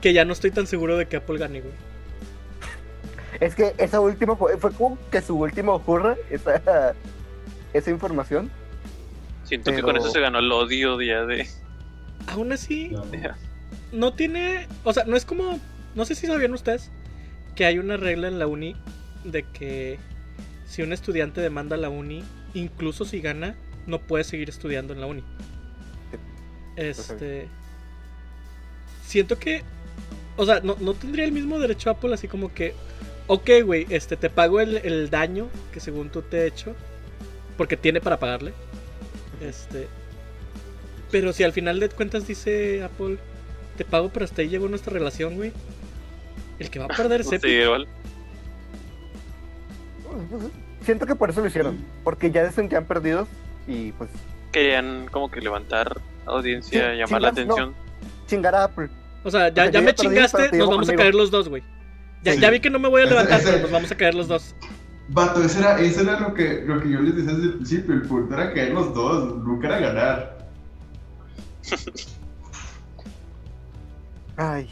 que ya no estoy tan seguro de que Apple gane, güey. Es que esa última fue, fue como que su último hurra, esa, esa información. Siento que con eso se ganó el odio ya de. Aún así, no tiene. O sea, no es como. No sé si sabían ustedes que hay una regla en la uni de que si un estudiante demanda a la uni, incluso si gana, no puede seguir estudiando en la uni. Este. siento que, o sea, no, no tendría el mismo derecho Apple así como que, ok, güey, este, te pago el, el daño que según tú te he hecho, porque tiene para pagarle. Este, pero si al final de cuentas dice Apple, te pago, pero hasta ahí llegó nuestra relación, güey. El que va a perder es Sí, Epic. igual. Siento que por eso lo hicieron, porque ya se sentían perdidos y pues Querían como que levantar audiencia, Sí, llamar la chingas, no. atención. chingar a Apple. O sea, ya, O sea, ya yo me chingaste, nos vamos a caer los dos, güey. Ya, Sí. ya vi que no me voy a levantar, pero nos vamos a caer los dos. Vato, eso era, eso era lo, que, lo que yo les decía desde el principio. El punto era caer los dos, nunca era ganar. Ay.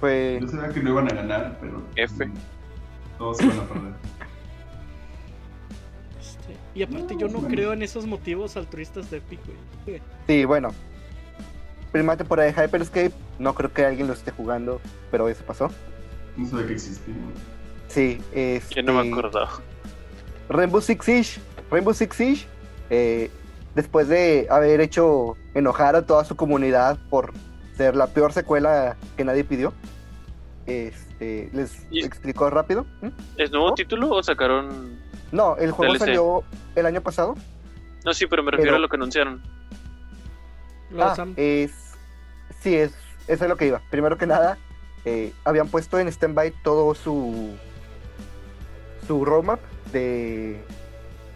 Pues Yo sabía que no iban a ganar, pero. F. Todos se van a perder. Este, y aparte yo no bueno. creo en esos motivos altruistas de Epic, güey. sí, bueno. Primera temporada de Hyperscape, no creo que alguien lo esté jugando, pero eso pasó. No sabía que existía. Sí, es. Que no me acordaba. Rainbow Six Siege. Rainbow Six Siege, eh, después de haber hecho enojar a toda su comunidad por ser la peor secuela que nadie pidió, este, les Y- explico rápido. ¿Mm? ¿Es nuevo título o sacaron.? No, el juego DLC. salió el año pasado. No, sí, pero me refiero Pero- a lo que anunciaron. Ah, es. Sí, es. Eso es lo que iba. Primero que nada, eh, habían puesto en stand-by todo su. Su roadmap de.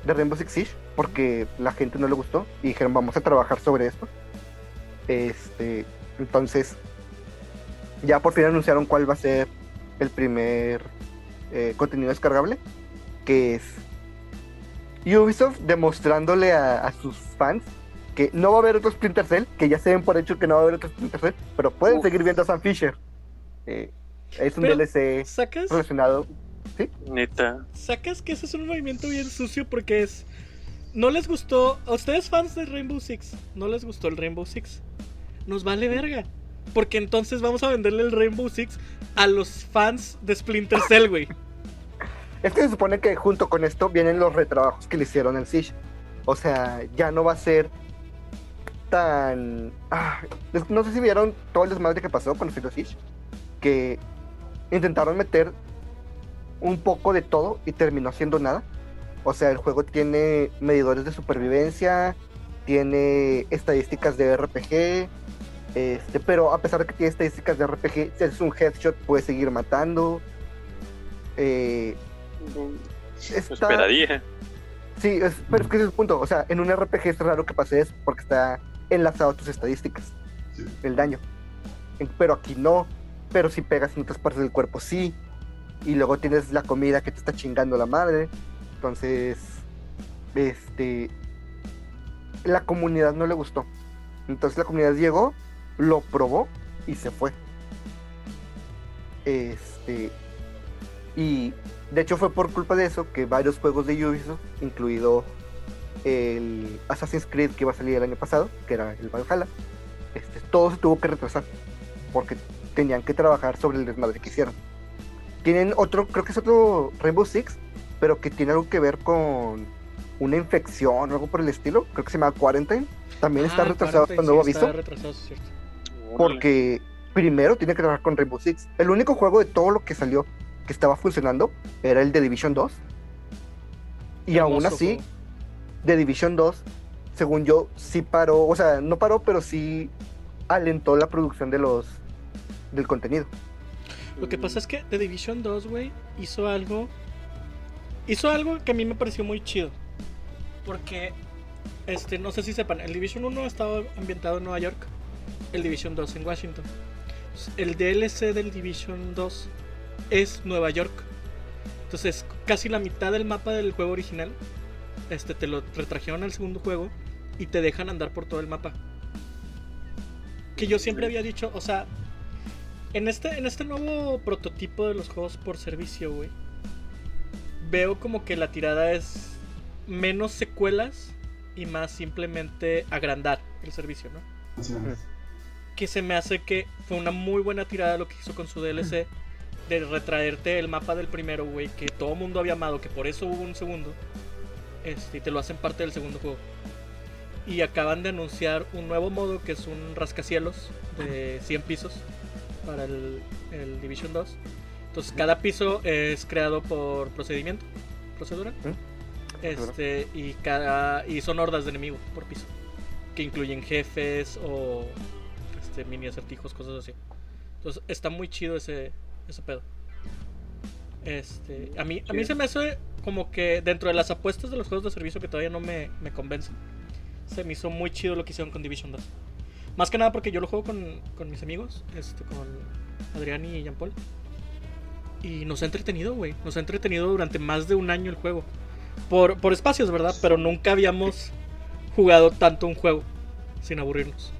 de Rainbow Six Siege. Porque la gente no le gustó. Y dijeron, vamos a trabajar sobre esto. Este. Entonces. Ya por fin anunciaron cuál va a ser el primer eh, contenido descargable. Que es. Ubisoft demostrándole a, a sus fans que no va a haber otro Splinter Cell, que ya se ven por hecho que no va a haber otro Splinter Cell, pero pueden Uf. seguir viendo a Sam Fisher. Eh, es un Pero- DLC ¿Sacas? relacionado. Neta. Sacas que ese es un movimiento bien sucio porque es. No les gustó. A ustedes fans de Rainbow Six, no les gustó el Rainbow Six. Nos vale verga. Porque entonces vamos a venderle el Rainbow Six a los fans de Splinter Cell, güey. Es que se supone que junto con esto vienen los retrabajos que le hicieron al Siege. O sea, ya no va a ser tan. ah, no sé si vieron todo el desmadre que pasó con el Siege. Que intentaron meter un poco de todo y terminó siendo nada. O sea, el juego tiene medidores de supervivencia, tiene estadísticas de RPG. Este, pero a pesar de que tiene estadísticas de RPG, si haces un headshot puedes seguir matando. Eh, está- esperaría. Sí, es- pero es que ese es el punto. O sea, en un RPG es raro que pase eso porque está enlazado a tus estadísticas, Sí. el daño. Pero aquí no. Pero si pegas en otras partes del cuerpo, sí. Y luego tienes la comida que te está chingando la madre. Entonces, este. La comunidad no le gustó. Entonces la comunidad llegó, lo probó y se fue. Este. Y de hecho fue por culpa de eso que varios juegos de Ubisoft, incluido el Assassin's Creed que iba a salir el año pasado, que era el Valhalla, este, todo se tuvo que retrasar porque tenían que trabajar sobre el desmadre que hicieron. Tienen otro, creo que es otro Rainbow Six, pero que tiene algo que ver con una infección o algo por el estilo, creo que se llama Quarantine. También está Ah, retrasado Quarantine, hasta nuevo sí, aviso Está retrasado, sí, cierto. porque primero tiene que trabajar con Rainbow Six. El único juego de todo lo que salió que estaba funcionando era el de Division 2. Y aún Hermoso así, juego. de Division 2, según yo, sí paró, o sea, no paró, pero sí alentó la producción de los del contenido. Lo que pasa es que The Division 2, güey, hizo algo. Hizo algo que a mí me pareció muy chido. Porque, este, no sé si sepan, el Division 1 estaba ambientado en Nueva York, el Division 2 en Washington. El DLC del Division 2 es Nueva York. Entonces, casi la mitad del mapa del juego original, este, te lo retrajeron al segundo juego y te dejan andar por todo el mapa. Que yo siempre había dicho, o sea, en este, en este nuevo prototipo de los juegos por servicio, güey, veo como que la tirada es menos secuelas y más simplemente agrandar el servicio, ¿no? Así es. Que se me hace que fue una muy buena tirada lo que hizo con su DLC de retraerte el mapa del primero, güey, que todo mundo había amado, que por eso hubo un segundo. Este, y te lo hacen parte del segundo juego. y acaban de anunciar un nuevo modo que es un rascacielos de 100 pisos para el, el Division 2. Entonces cada piso es creado por procedimiento, procedura. Este, y cada y son hordas de enemigos por piso, que incluyen jefes o este, mini acertijos, cosas así. Entonces está muy chido ese ese pedo. Este, a mí a mí se me hace como que dentro de las apuestas de los juegos de servicio que todavía no me, me convencen, se me hizo muy chido lo que hicieron con Division 2. Más que nada porque yo lo juego con, con mis amigos, este, con Adrián y Jean Paul. Y nos ha entretenido, güey. Nos ha entretenido durante más de un año el juego. Por, por espacios, ¿verdad? Pero nunca habíamos jugado tanto un juego sin aburrirnos.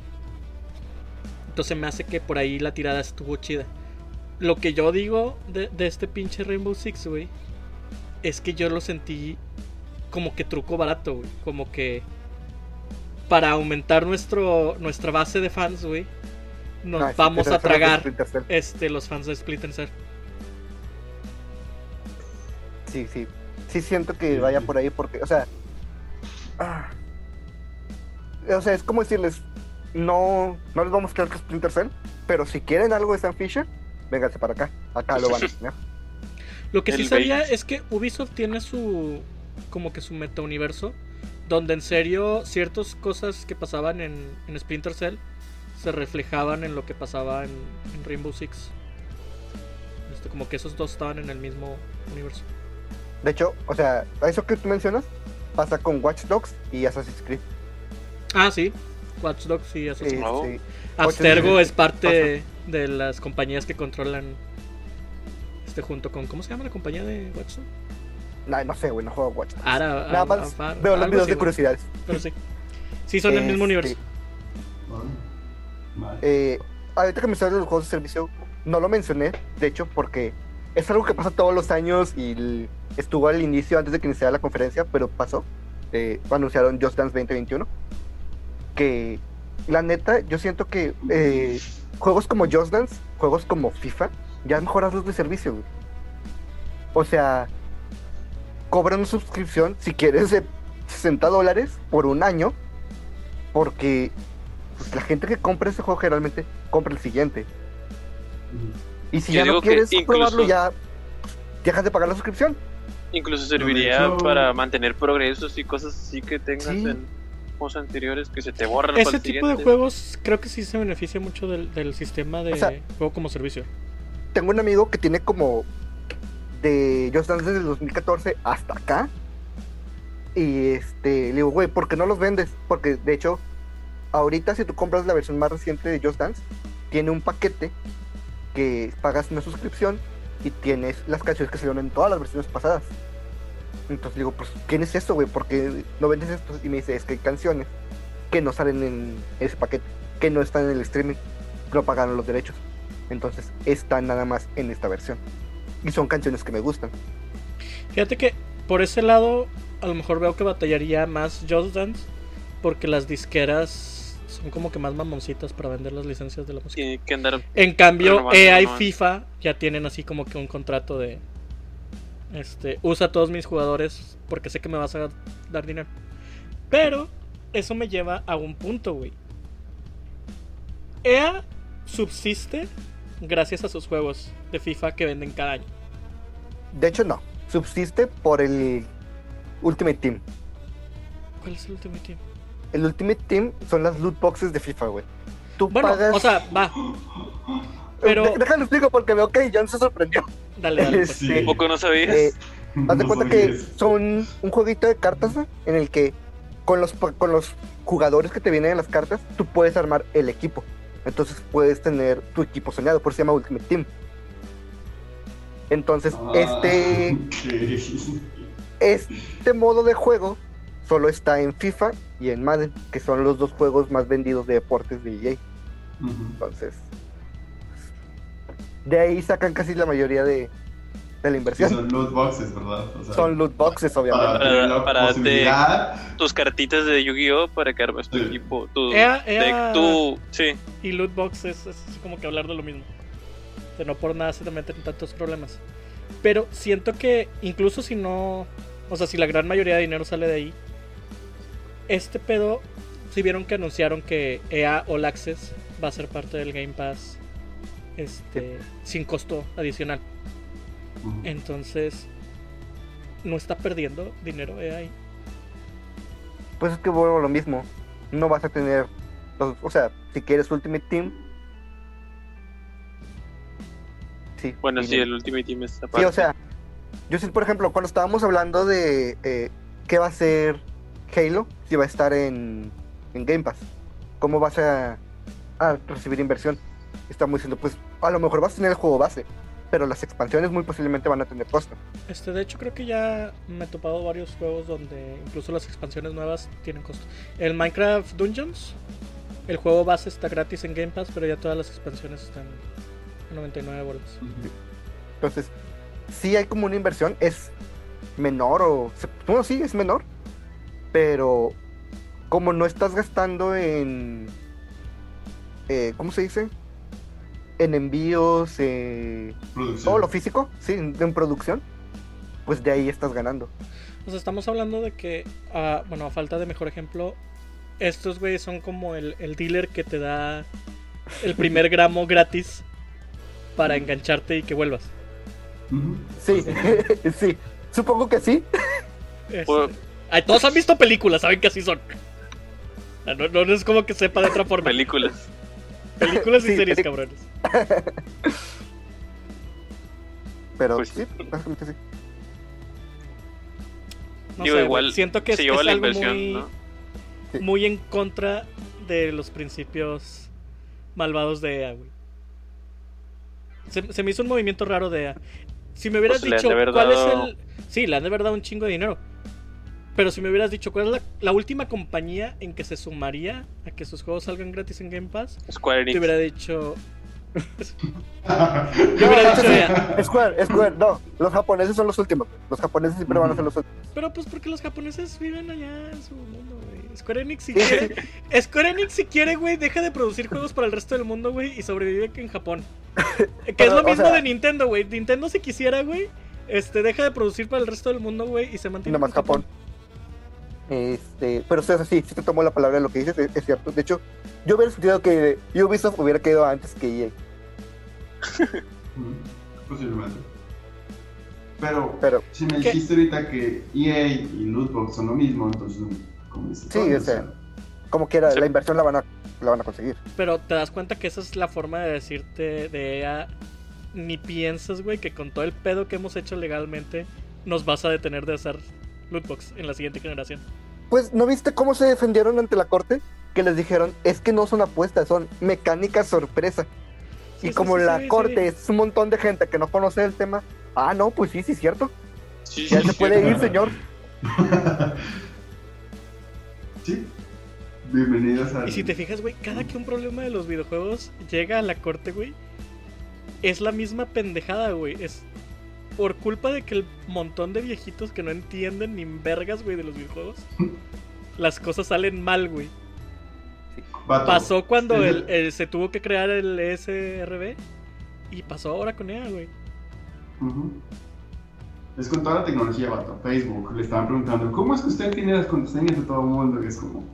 Entonces me hace que por ahí la tirada estuvo chida. Lo que yo digo de, de este pinche Rainbow Six, güey, es que yo lo sentí como que truco barato, güey. Como que para aumentar nuestro, nuestra base de fans, güey, nos Ah, vamos a tragar este, los fans de Splinter Cell. Sí, sí. Sí siento que vaya por ahí porque, o sea... ah, o sea, es como decirles, no, no les vamos a creer que es Splinter Cell, pero si quieren algo de Sam Fisher, vénganse para acá. Acá lo van a tener. Lo que sí El sabía es que Ubisoft tiene su. como que su metauniverso. Donde en serio ciertas cosas que pasaban en, en Splinter Cell se reflejaban en lo que pasaba en, en Rainbow Six. Este, como que esos dos estaban en el mismo universo. De hecho, o sea, eso que tú mencionas pasa con Watch Dogs y Assassin's Creed. Ah, sí. Watch Dogs y Assassin's Sí, Creed. Oh. sí. Abstergo es parte de las compañías que controlan. Este junto con. ¿Cómo se llama la compañía de Watch Dogs? No, no sé, güey, no juego Watch Dogs. Ara, Nada más veo los videos de curiosidades. Pero sí. Sí, son el mismo Este, universo. Eh, ahorita que me salen los juegos de servicio, no lo mencioné, de hecho, porque es algo que pasa todos los años y estuvo al inicio antes de que iniciara la conferencia, pero pasó. Eh, anunciaron Just Dance 2021. Que la neta, yo siento que eh, juegos como Just Dance, juegos como FIFA, ya mejoras los de servicio. güey. O sea, cobran una suscripción si quieres de 60 dólares por un año, porque pues, la gente que compra ese juego generalmente compra el siguiente. Y si Yo ya no quieres incluso- probarlo, ya dejas de pagar la suscripción. Incluso serviría hecho- para mantener progresos y cosas así que tengas Sí. en juegos anteriores que se te borran para Ese el tipo de juegos creo que sí se beneficia mucho del, del sistema de O sea, juego como servicio. Tengo un amigo que tiene como de Just Dance desde el 2014 hasta acá. Y este, le digo, güey, ¿por qué no los vendes? Porque de hecho, ahorita si tú compras la versión más reciente de Just Dance, tiene un paquete que pagas una suscripción y tienes las canciones que salieron en todas las versiones pasadas. Entonces digo, pues, ¿quién es eso, güey? ¿Por qué no vendes esto? Y me dice, es que hay canciones que no salen en ese paquete, que no están en el streaming, no pagaron los derechos. Entonces están nada más en esta versión. Y son canciones que me gustan. Fíjate que por ese lado a lo mejor veo que batallaría más Just Dance porque las disqueras son como que más mamoncitas para vender las licencias de la música. Tiene que andar En cambio, EA y. FIFA ya tienen así como que un contrato de este usa a todos mis jugadores porque sé que me vas a dar dinero. Pero eso me lleva a un punto, güey. EA subsiste gracias a sus juegos de FIFA que venden cada año. De hecho, no. Subsiste por el Ultimate Team. ¿Cuál es el Ultimate Team? El Ultimate Team son las loot boxes de FIFA, güey. Tú Bueno, pagas. o sea, va. pero- Eh, Déjalo explico porque veo que John se sorprendió. Dale, dale. pues. Sí. ¿Tampoco no sabías? Eh, Haz de No cuenta que son un jueguito de cartas ¿no? en el que con los, con los jugadores que te vienen en las cartas, tú puedes armar el equipo. Entonces puedes tener tu equipo soñado, por eso se llama Ultimate Team. Entonces, Ah, este, este modo de juego solo está en FIFA y en Madden, que son los dos juegos más vendidos de deportes de EA. Entonces, de ahí sacan casi la mayoría de, de la Sí, inversión. son loot boxes, ¿verdad? O sea, Son loot boxes, obviamente. para Para- tener la para. Tus cartitas de Yu-Gi-Oh! para que armes tu Sí. equipo. Tu Ea- deck, ea- tu. Sí. Y loot box es, como que hablar de lo mismo. Que no por nada se te meten tantos problemas. Pero siento que incluso si no. O sea, si la gran mayoría de dinero sale de ahí. Este pedo si vieron que anunciaron que EA All Access va a ser parte del Game Pass este, sin costo adicional. Entonces, no está perdiendo dinero ahí. Pues es que vuelvo a lo mismo. No vas a tener. los- o sea, si quieres Ultimate Team. Sí. Bueno, sí, el Ultimate Team está Sí, o sea, yo sé, por ejemplo, cuando estábamos hablando de eh, qué va a ser Halo, si va a estar en, en Game Pass, cómo vas a, a recibir inversión, estamos diciendo, pues a lo mejor vas a tener el juego base, pero las expansiones muy posiblemente van a tener costo. Este, de hecho, creo que ya me he topado varios juegos donde incluso las expansiones nuevas tienen costo. El Minecraft Dungeons, el juego base está gratis en Game Pass, pero ya todas las expansiones están a 99 bolas. Entonces, sí hay como una inversión, es menor o... Bueno, sí, es menor, pero como no estás gastando en... eh, ¿Cómo se dice? En envíos, eh, todo lo físico, sí, en, producción, pues de ahí estás ganando. O sea, estamos hablando de que, bueno, a falta de mejor ejemplo, estos güeyes son como el, el dealer que te da el primer gramo gratis para engancharte y que vuelvas. Sí, sí, supongo que sí. Este, Pues- ay, todos han visto películas, saben que así son. No, no, no es como que sepa de otra forma. Películas. Películas y Sí, series, cabrones. Pero Pues- sí, básicamente sí. No Digo, sé, igual siento que es, se lleva es la algo inversión, muy, ¿no? Sí. muy en contra de los principios malvados de EA, güey. Se, se me hizo un movimiento raro de EA. Si me hubieras Pues dicho cuál dado- es el... Sí, le han de haber dado un chingo de dinero. Pero si me hubieras dicho cuál es la, la última compañía en que se sumaría a que sus juegos salgan gratis en Game Pass, Square te Enix. hubiera dicho... Te No, hubiera dicho EA. Square, Square, no, los japoneses son los últimos. Los japoneses siempre van a ser los últimos. Pero pues porque los japoneses viven allá en su mundo, güey. Square Enix si quiere... Square Enix si quiere, güey, deja de producir juegos para el resto del mundo, güey, y sobrevive que en Japón. Que es lo o mismo sea- de Nintendo, güey. Nintendo si quisiera, güey, este, deja de producir para el resto del mundo, güey, y se mantiene Nada más en Japón. Este, pero o sea, sí, sí te tomo la palabra de lo que dices, es, es cierto. De hecho, yo hubiera sentido que Ubisoft hubiera quedado antes que EA. Posiblemente. Pero, Pero si me ¿Qué? dijiste ahorita que EA y Lootbox son lo mismo, entonces, ¿cómo dices? Sí, o sea, como quiera, Sí. la inversión la van a, la van a conseguir. Pero te das cuenta que esa es la forma de decirte de EA, ni piensas, güey, que con todo el pedo que hemos hecho legalmente nos vas a detener de hacer lootbox en la siguiente generación. Pues, ¿no viste cómo se defendieron ante la corte? Que les dijeron, es que no son apuestas, son mecánicas sorpresa. Sí, y sí, como sí, la sí, corte sí. es un montón de gente que no conoce el tema, ah, no, pues sí, sí, cierto. Sí, Ya sí, se sí. puede ir, señor. sí. Bienvenidos a. Y si te fijas, güey, cada que un problema de los videojuegos llega a la corte, güey, es la misma pendejada, güey. Es por culpa de que el montón de viejitos que no entienden ni vergas, güey, de los videojuegos, las cosas salen mal, güey. Vato, Pasó cuando es el, el- se tuvo que crear el SRB y pasó ahora con EA, güey. Es con toda la tecnología, vato. Facebook, le estaban preguntando, ¿cómo es que usted tiene las contraseñas de todo el mundo? Y es como.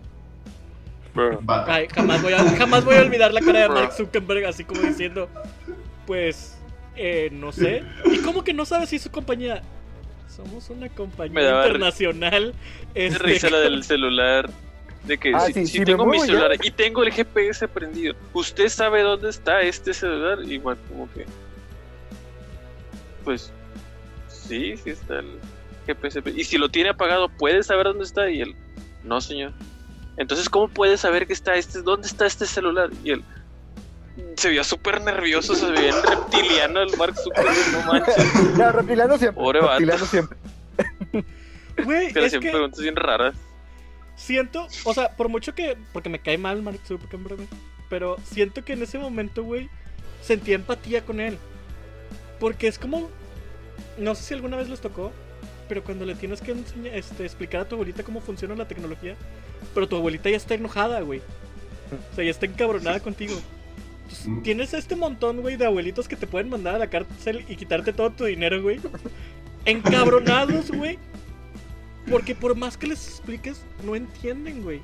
Ay, jamás voy a, jamás voy a olvidar la cara de Mark Zuckerberg así como diciendo, pues, eh, no sé. ¿Y cómo que no sabes si su compañía? Somos una Me compañía daba internacional. Es este, risa la del celular. De que Ah, si, sí, tengo mi ya. celular y tengo el GPS prendido, ¿usted sabe dónde está este celular? Igual como que... Pues... Sí, sí está el GPS. Y si lo tiene apagado, ¿puede saber dónde está? Y él... No, señor. Entonces, ¿cómo puede saber que está este? ¿Dónde está este celular? Y él... Se veía súper nervioso, se veía reptiliano el Mark Zuckerberg, no manches. No, reptiliano siempre. Pobre reptiliano siempre. Güey, le es hacían que preguntas bien raras. siento, o sea, por mucho que, porque me cae mal Mark Zuckerberg, pero siento que en ese momento, güey, sentía empatía con él. Porque es como, no sé si alguna vez les tocó, pero cuando le tienes que enseñar, este, explicar a tu abuelita cómo funciona la tecnología, pero tu abuelita ya está enojada, güey. O sea, ya está encabronada contigo. Mm. tienes este montón, güey, de abuelitos que te pueden mandar a la cárcel y quitarte todo tu dinero, güey. Encabronados, güey. Porque por más que les expliques, no entienden, güey.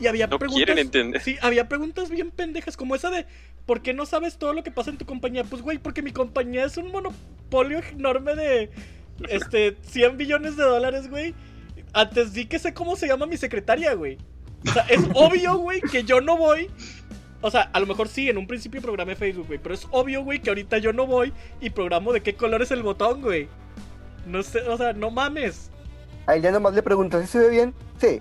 Y había No preguntas. quieren entender. Sí, había preguntas bien pendejas, como esa de ¿por qué no sabes todo lo que pasa en tu compañía? Pues güey, porque mi compañía es un monopolio enorme de este 100 billones de dólares, güey. Antes di que sé cómo se llama mi secretaria, güey. O sea, es obvio, güey, que yo no voy. O sea, a lo mejor sí, en un principio programé Facebook, güey. Pero es obvio, güey, que ahorita yo no voy y programo de qué color es el botón, güey. No sé, o sea, no mames. A él ya nomás le preguntas, ¿sí se ve bien? Sí.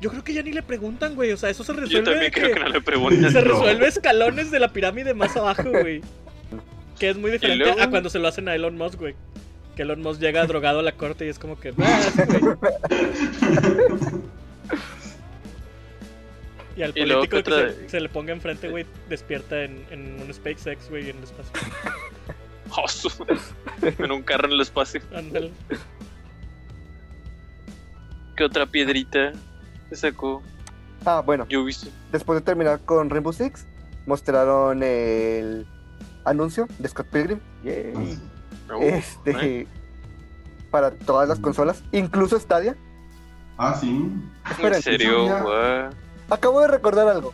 Yo creo que ya ni le preguntan, güey. O sea, eso se Yo resuelve. también de creo que- que no le preguntan. Se No. resuelve escalones de la pirámide más abajo, güey. Que es muy diferente luego? a cuando se lo hacen a Elon Musk, güey. Que Elon Musk llega drogado a la corte y es como que. Y al Y político ¿qué que se, le ponga enfrente, güey, despierta en, en un SpaceX, güey, en el espacio. Oh, en un carro en el espacio. Ándale. ¿Qué otra piedrita se sacó? Ah, bueno. Ubisoft. Después de terminar con Rainbow Six, mostraron el anuncio de Scott Pilgrim. Yay. Ah, Uh, este. ¿eh? Para todas las consolas, incluso Stadia. Ah, sí. Esperen, ¿En serio? Guau. Acabo de recordar algo.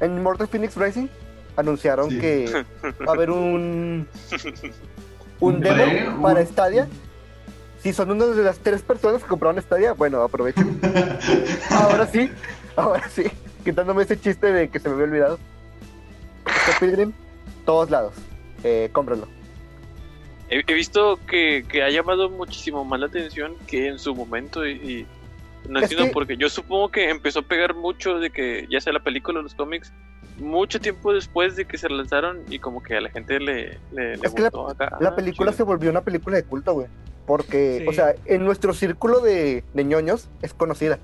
En Mortal Phoenix Rising anunciaron Sí. que va a haber un un demo para Stadia. Si son una de las tres personas que compraron Stadia, bueno, aprovechen. ahora sí, ahora sí. Quitándome ese chiste de que se me había olvidado. Scott Pilgrim, todos lados. Eh, cómprenlo. He, he visto que, que ha llamado muchísimo más la atención que en su momento y, y no Es entiendo que- por qué. Yo supongo que empezó a pegar mucho de que ya sea la película o los cómics mucho tiempo después de que se lanzaron y como que a la gente le, le, le Es que la- acá. La Ah, película se volvió una película de culto, güey. Porque, Sí. o sea, en nuestro círculo de, de ñoños es conocida.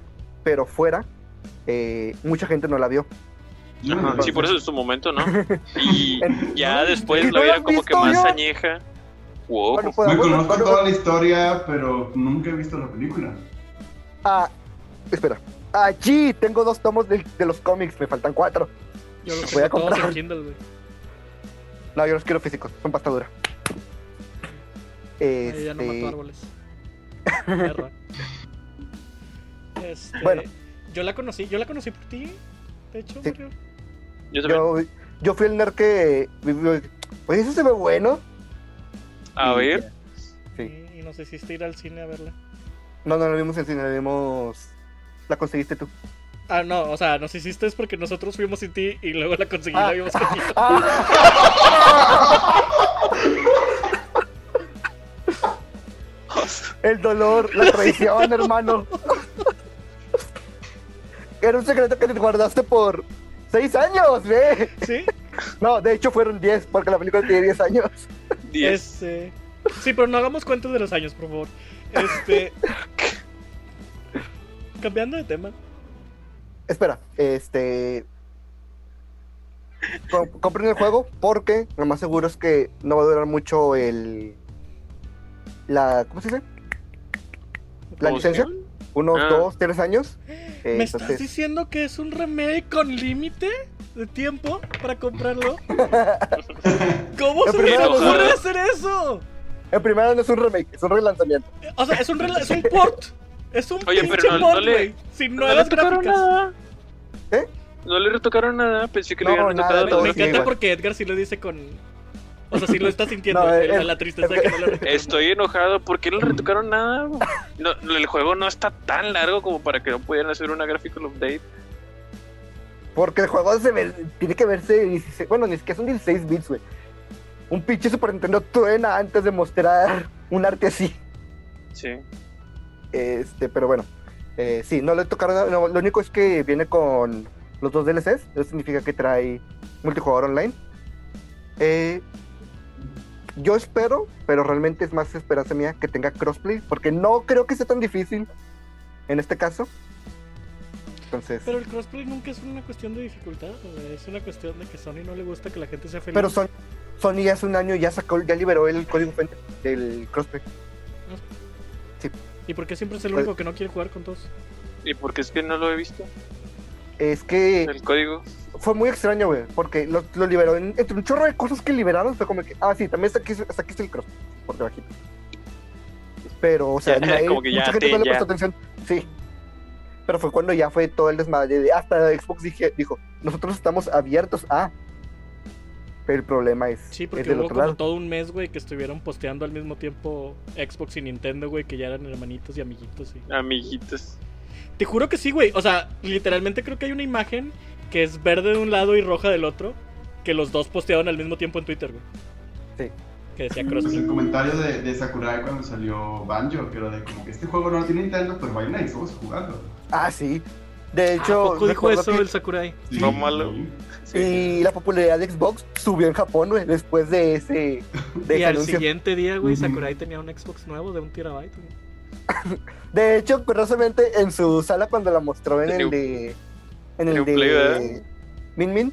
Pero fuera, eh, mucha gente no la vio. Ajá, me sí, por eso en su momento, ¿no? Y En- ya después ¿Y lo no vieron como que más ya? añeja. Wow. Cuando Me podamos- conozco toda la historia, pero nunca he visto la película. Ah, espera. Allí tengo dos tomos de, de los cómics, me faltan cuatro. Yo los Voy a comprar. en Kindle, güey. No, yo los quiero físicos, son pasta dura. Ahí ya no mato Este, árboles. Este, Bueno. Yo la conocí, yo la conocí por ti, de hecho, Sí. Mario. Yo también. yo, yo fui el nerd que. vivió- Oye, eso se ve bueno. A Y- ver. Sí. Y, y nos hiciste ir al cine a verla. No, no la vimos en cine, la vimos. La conseguiste tú. Ah, no, o sea, nos hiciste es porque nosotros fuimos sin ti y luego la conseguí y Ah. la vimos contigo. El dolor, la traición, hermano. Era un secreto que te guardaste por seis años, ve. ¿Sí? No, de hecho fueron 10, porque la película tiene 10 años. 10. Este... Sí, pero no hagamos cuentas de los años, por favor. Este... Cambiando de tema. Espera, este. com- compren el juego porque lo más seguro es que no va a durar mucho el. La. ¿Cómo se dice? La ¿Cómo se licencia. Unos Ah. dos, tres años. Eh, ¿Me estás diciendo que es un remake con límite de tiempo para comprarlo? ¿Cómo Lo se me ocurre hacer eso? El primero no es un remake, es un relanzamiento. O sea, es un, rela- es un port. Es un Oye, pinche pero no- port, güey. Sin No le nuevas retocaron gráficas. nada. ¿Eh? No le retocaron nada. Pensé que No, le habían retocado Me, todo me encanta igual. porque Edgar sí lo dice con. O sea, sí lo está sintiendo. No, la, es- la tristeza es de que- que no le retocaron Estoy enojado. ¿Por qué no le retocaron nada? No, el juego no está tan largo como para que no pudieran hacer una graphical update. Porque el juego se ve- tiene que verse. 16 bueno, ni siquiera son 16 bits, güey. Un pinche Super Nintendo truena antes de mostrar un arte así. Sí. Este, pero bueno. Eh, sí, no le tocaron nada. no, lo único es que viene con los dos DLCs. Eso significa que trae multijugador online. Eh, yo espero, pero realmente es más esperanza mía que tenga crossplay. Porque no creo que sea tan difícil en este caso. Entonces. Pero el crossplay nunca es una cuestión de dificultad. Es una cuestión de que Sony no le gusta que la gente sea feliz. Pero Sony, Sony hace un año ya sacó, ya liberó el código fuente del crossplay. ¿Y por qué siempre es el Pues- único que no quiere jugar con todos? ¿Y por qué es que no lo he visto? Es que El código. fue muy extraño, güey, porque lo, lo liberó en- entre un chorro de cosas que liberaron, fue como que, ah, sí, también está aquí, está aquí está el cross, por debajito. Pero, o sea, Ya, nadie- como que ya, mucha gente no le prestó atención. Sí. Pero fue cuando ya fue todo el desmadre. de- Hasta Xbox dije, dijo, nosotros estamos abiertos a. Pero el problema es, Sí, es porque del hubo otro como lado. todo un mes, güey, que estuvieron posteando al mismo tiempo Xbox y Nintendo, güey, que ya eran hermanitos y amiguitos. Y... Amiguitos. Te juro que sí, güey. O sea, literalmente creo que hay una imagen que es verde de un lado y roja del otro, que los dos postearon al mismo tiempo en Twitter, güey. Sí. Que decía Pues Crossplay. el comentario de, de Sakurai cuando salió Banjo, que era de como que este juego no lo tiene Nintendo, pero vayan a Xbox jugando. Ah, sí. De ¿A hecho, poco dijo eso que- el Sakurai? Sí, No malo. sí. Y la popularidad de Xbox subió en Japón, güey, después de ese, de Y ese al anuncio. siguiente día, güey. Sakurai tenía un Xbox nuevo de un terabyte, güey. De hecho, curiosamente, en su sala cuando la mostró en el de... En el de... Min Min,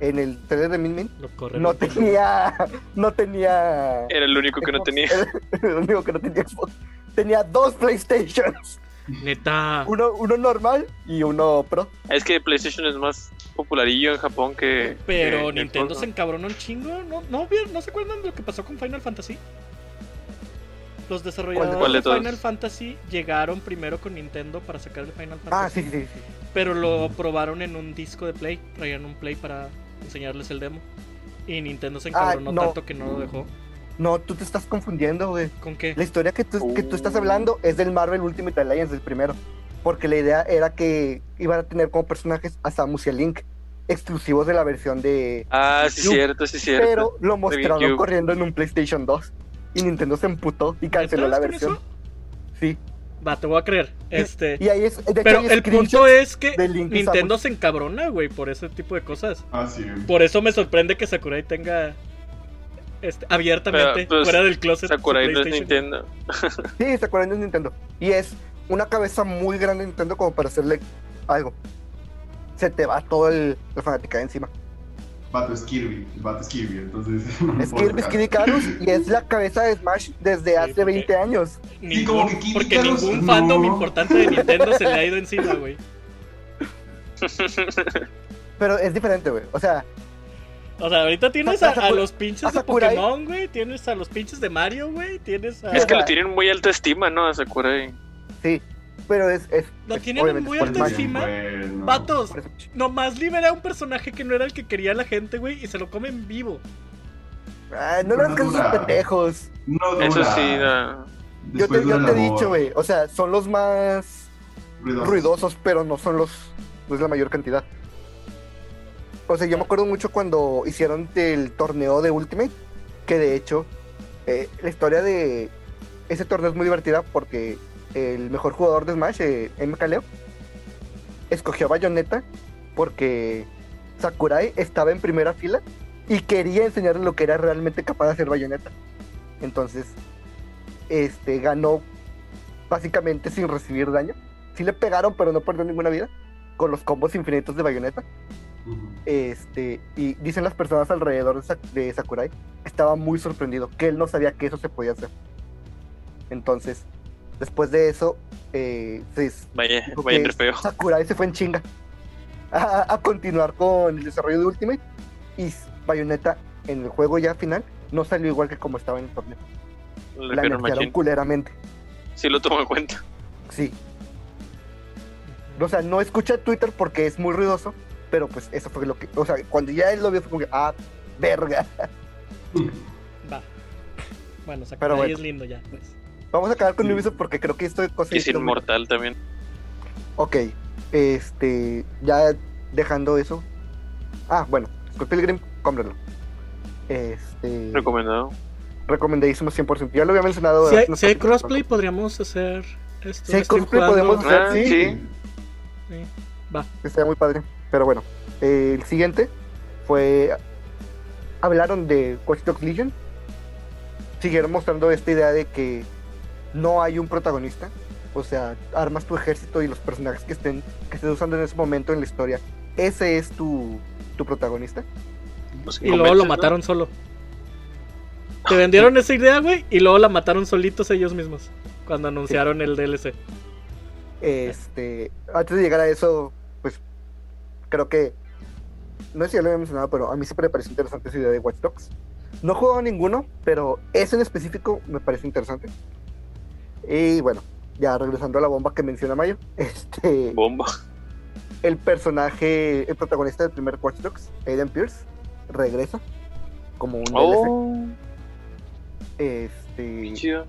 en el trailer de Min Min, corre. no tenía... No tenía... Era el único que no tenía. era el único que no tenía Xbox. Tenía dos PlayStations. Neta. Uno, uno normal y uno Pro. Es que PlayStation es más popularillo en Japón que. Pero que- Nintendo se encabronó un chingo. ¿No, no, ¿No se acuerdan de lo que pasó con Final Fantasy? Los desarrolladores ¿Cuál de? Final Fantasy llegaron primero con Nintendo para sacar el Final Ah, Fantasy. sí, sí, sí. Pero lo probaron en un disco de Play. Traían un Play para enseñarles el demo. Y Nintendo se encabronó Ah, no. tanto que no lo dejó. No, tú te estás confundiendo, güey. ¿Con qué? La historia que tú, que tú estás hablando es del Marvel Ultimate Alliance, el primero. Porque la idea era que iban a tener como personajes a Samus y a Link, exclusivos de la versión de... Ah, sí, cierto, sí, cierto. Pero lo mostraron corriendo en un PlayStation 2. Y Nintendo se emputó y canceló ¿Neta la versión. eso? Sí. Va, te voy a creer. Este. Y ahí es... Pero el punto es que y Nintendo se encabrona, güey, por ese tipo de cosas. Ah, sí. Por eso me sorprende que Sakurai tenga este, abiertamente Pero, pues, fuera del closet. Sakurai no es. Nintendo. Sí, se acuerdan de Nintendo. Y es una cabeza muy grande de Nintendo como para hacerle algo. Se te va todo el, la fanática encima. Vato es Kirby. El vato es Kirby, entonces. no Es Kirby. Kirby Carus y es la cabeza de Smash desde Sí, hace porque- 20 años. Sí, como Ningún- que Kid porque ningún no. fandom importante de Nintendo se le ha ido encima, güey. Pero es diferente, güey. O sea, O sea, ahorita tienes A- los pinches a de Sakurai- Pokémon, güey. Tienes a los pinches de Mario, güey. Tienes a. Es que lo tienen muy alta estima, ¿no? A Sakurai. sí. Pero es. es Lo tienen muy alta encima. Bueno. Smash. nomás libera a un personaje que no era el que quería la gente, güey, y se lo come en vivo. Ah, no le hagas caso a esos Dura. pendejos. No dura. Eso sí, no. Yo te, yo dura te he dicho, güey. O sea, son los más Ruidoso. ruidosos, pero no son los. No es la mayor cantidad. O sea, yo me acuerdo mucho cuando hicieron el torneo de Ultimate. Que de hecho, eh, la historia de ese torneo es muy divertida porque el mejor jugador de Smash, eh, M. Kaleo, escogió a Bayonetta porque Sakurai estaba en primera fila y quería enseñarle lo que era realmente capaz de hacer Bayonetta. Entonces, este ganó básicamente sin recibir daño. Sí le pegaron, pero no perdió ninguna vida con los combos infinitos de Bayonetta. Este, y dicen las personas alrededor de, Sa- de Sakurai, estaba muy sorprendido, que él no sabía que eso se podía hacer. Entonces, después de eso, eh, se Vaya, vaya. Sakurai se fue en chinga a, a continuar con el desarrollo de Ultimate y Bayonetta en el juego ya final no salió igual que como estaba en el torneo. Le La culeramente. Sí lo tomo en cuenta. Sí. O sea, no escucha Twitter porque es muy ruidoso, pero pues eso fue lo que. O sea, cuando ya él lo vio fue como que, ah, verga. Va. Bueno, Sakurai Pero bueno. es lindo ya, pues. Vamos a acabar con Sí. Ubisoft porque creo que esto es cosa Y es inmortal también. Ok, este, ya dejando eso. Ah, bueno, Scott Pilgrim, cómprenlo. Este, Recomendado. recomendadísimo 100%. Ya lo había mencionado. Si hay, si crossplay, podríamos hacer esto. Si hay stream crossplay, podemos hacer, Ah, sí, sí. Sí. Va. que estaría muy padre. Pero bueno, eh, el siguiente fue. Hablaron de Watch Dogs Legion. Siguieron mostrando esta idea de que no hay un protagonista. O sea, armas tu ejército y los personajes que estén que estés usando en ese momento en la historia. Ese es tu, tu protagonista. Pues, Y luego lo mataron solo. Te vendieron esa idea, güey, y luego la mataron solitos ellos mismos. Cuando anunciaron el DLC. Este, antes de llegar a eso, creo que no sé si ya lo había mencionado, pero a mí siempre me pareció interesante esa idea de Watch Dogs. No he jugado ninguno, pero ese en específico me parece interesante. Y bueno, ya regresando a la bomba que menciona Mayo, este, Bomba. el personaje, el protagonista del primer Watch Dogs, Aiden Pierce, regresa como un DLC. Oh, Este, chido.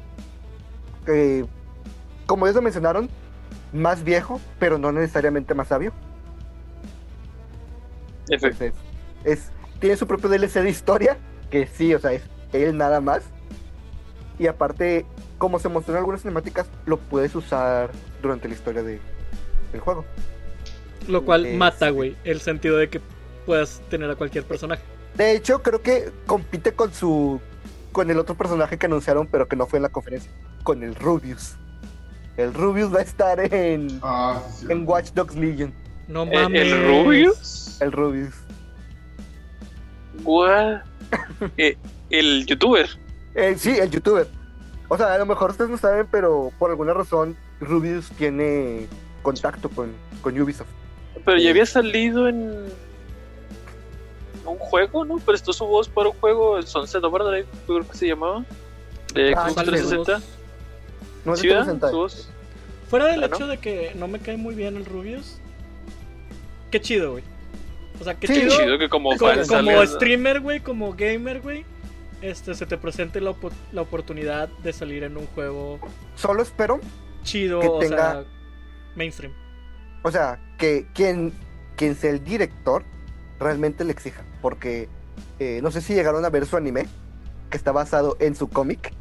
eh, como ellos lo mencionaron, más viejo, pero no necesariamente más sabio. Entonces, es, tiene su propio DLC de historia, que sí, o sea, es él nada más. Y aparte, como se mostró en algunas cinemáticas, lo puedes usar durante la historia de, del juego. Lo cual Este- mata, güey, el sentido de que puedas tener a cualquier personaje. De hecho, creo que compite con su con el otro personaje que anunciaron, pero que no fue en la conferencia, con el Rubius. El Rubius va a estar en, Ah, sí, sí. en Watch Dogs Legion. No ¿El, mames. el Rubius? El Rubius. What? Eh, el youtuber. Eh, sí, el youtuber. O sea, a lo mejor ustedes no saben, pero por alguna razón Rubius tiene contacto con, con Ubisoft. Pero ya había salido en un juego, ¿no? Prestó su voz para un juego, el Sunset Overdrive, creo que se llamaba. De Ah, Xbox sale 360. No es ¿Sí, de verdad? 360. Su voz. Fuera del Ah, ¿no? hecho de que no me cae muy bien el Rubius. Qué chido, güey. O sea, qué Sí. Chido. chido que como como, fan como salga- streamer, güey, como gamer, güey. Este, se te presente la, la oportunidad de salir en un juego Solo espero, chido, Que o sea, tenga- mainstream. o sea, que quien, quien sea el director realmente le exija. Porque eh, no sé si llegaron a ver su anime, que está basado en su cómic.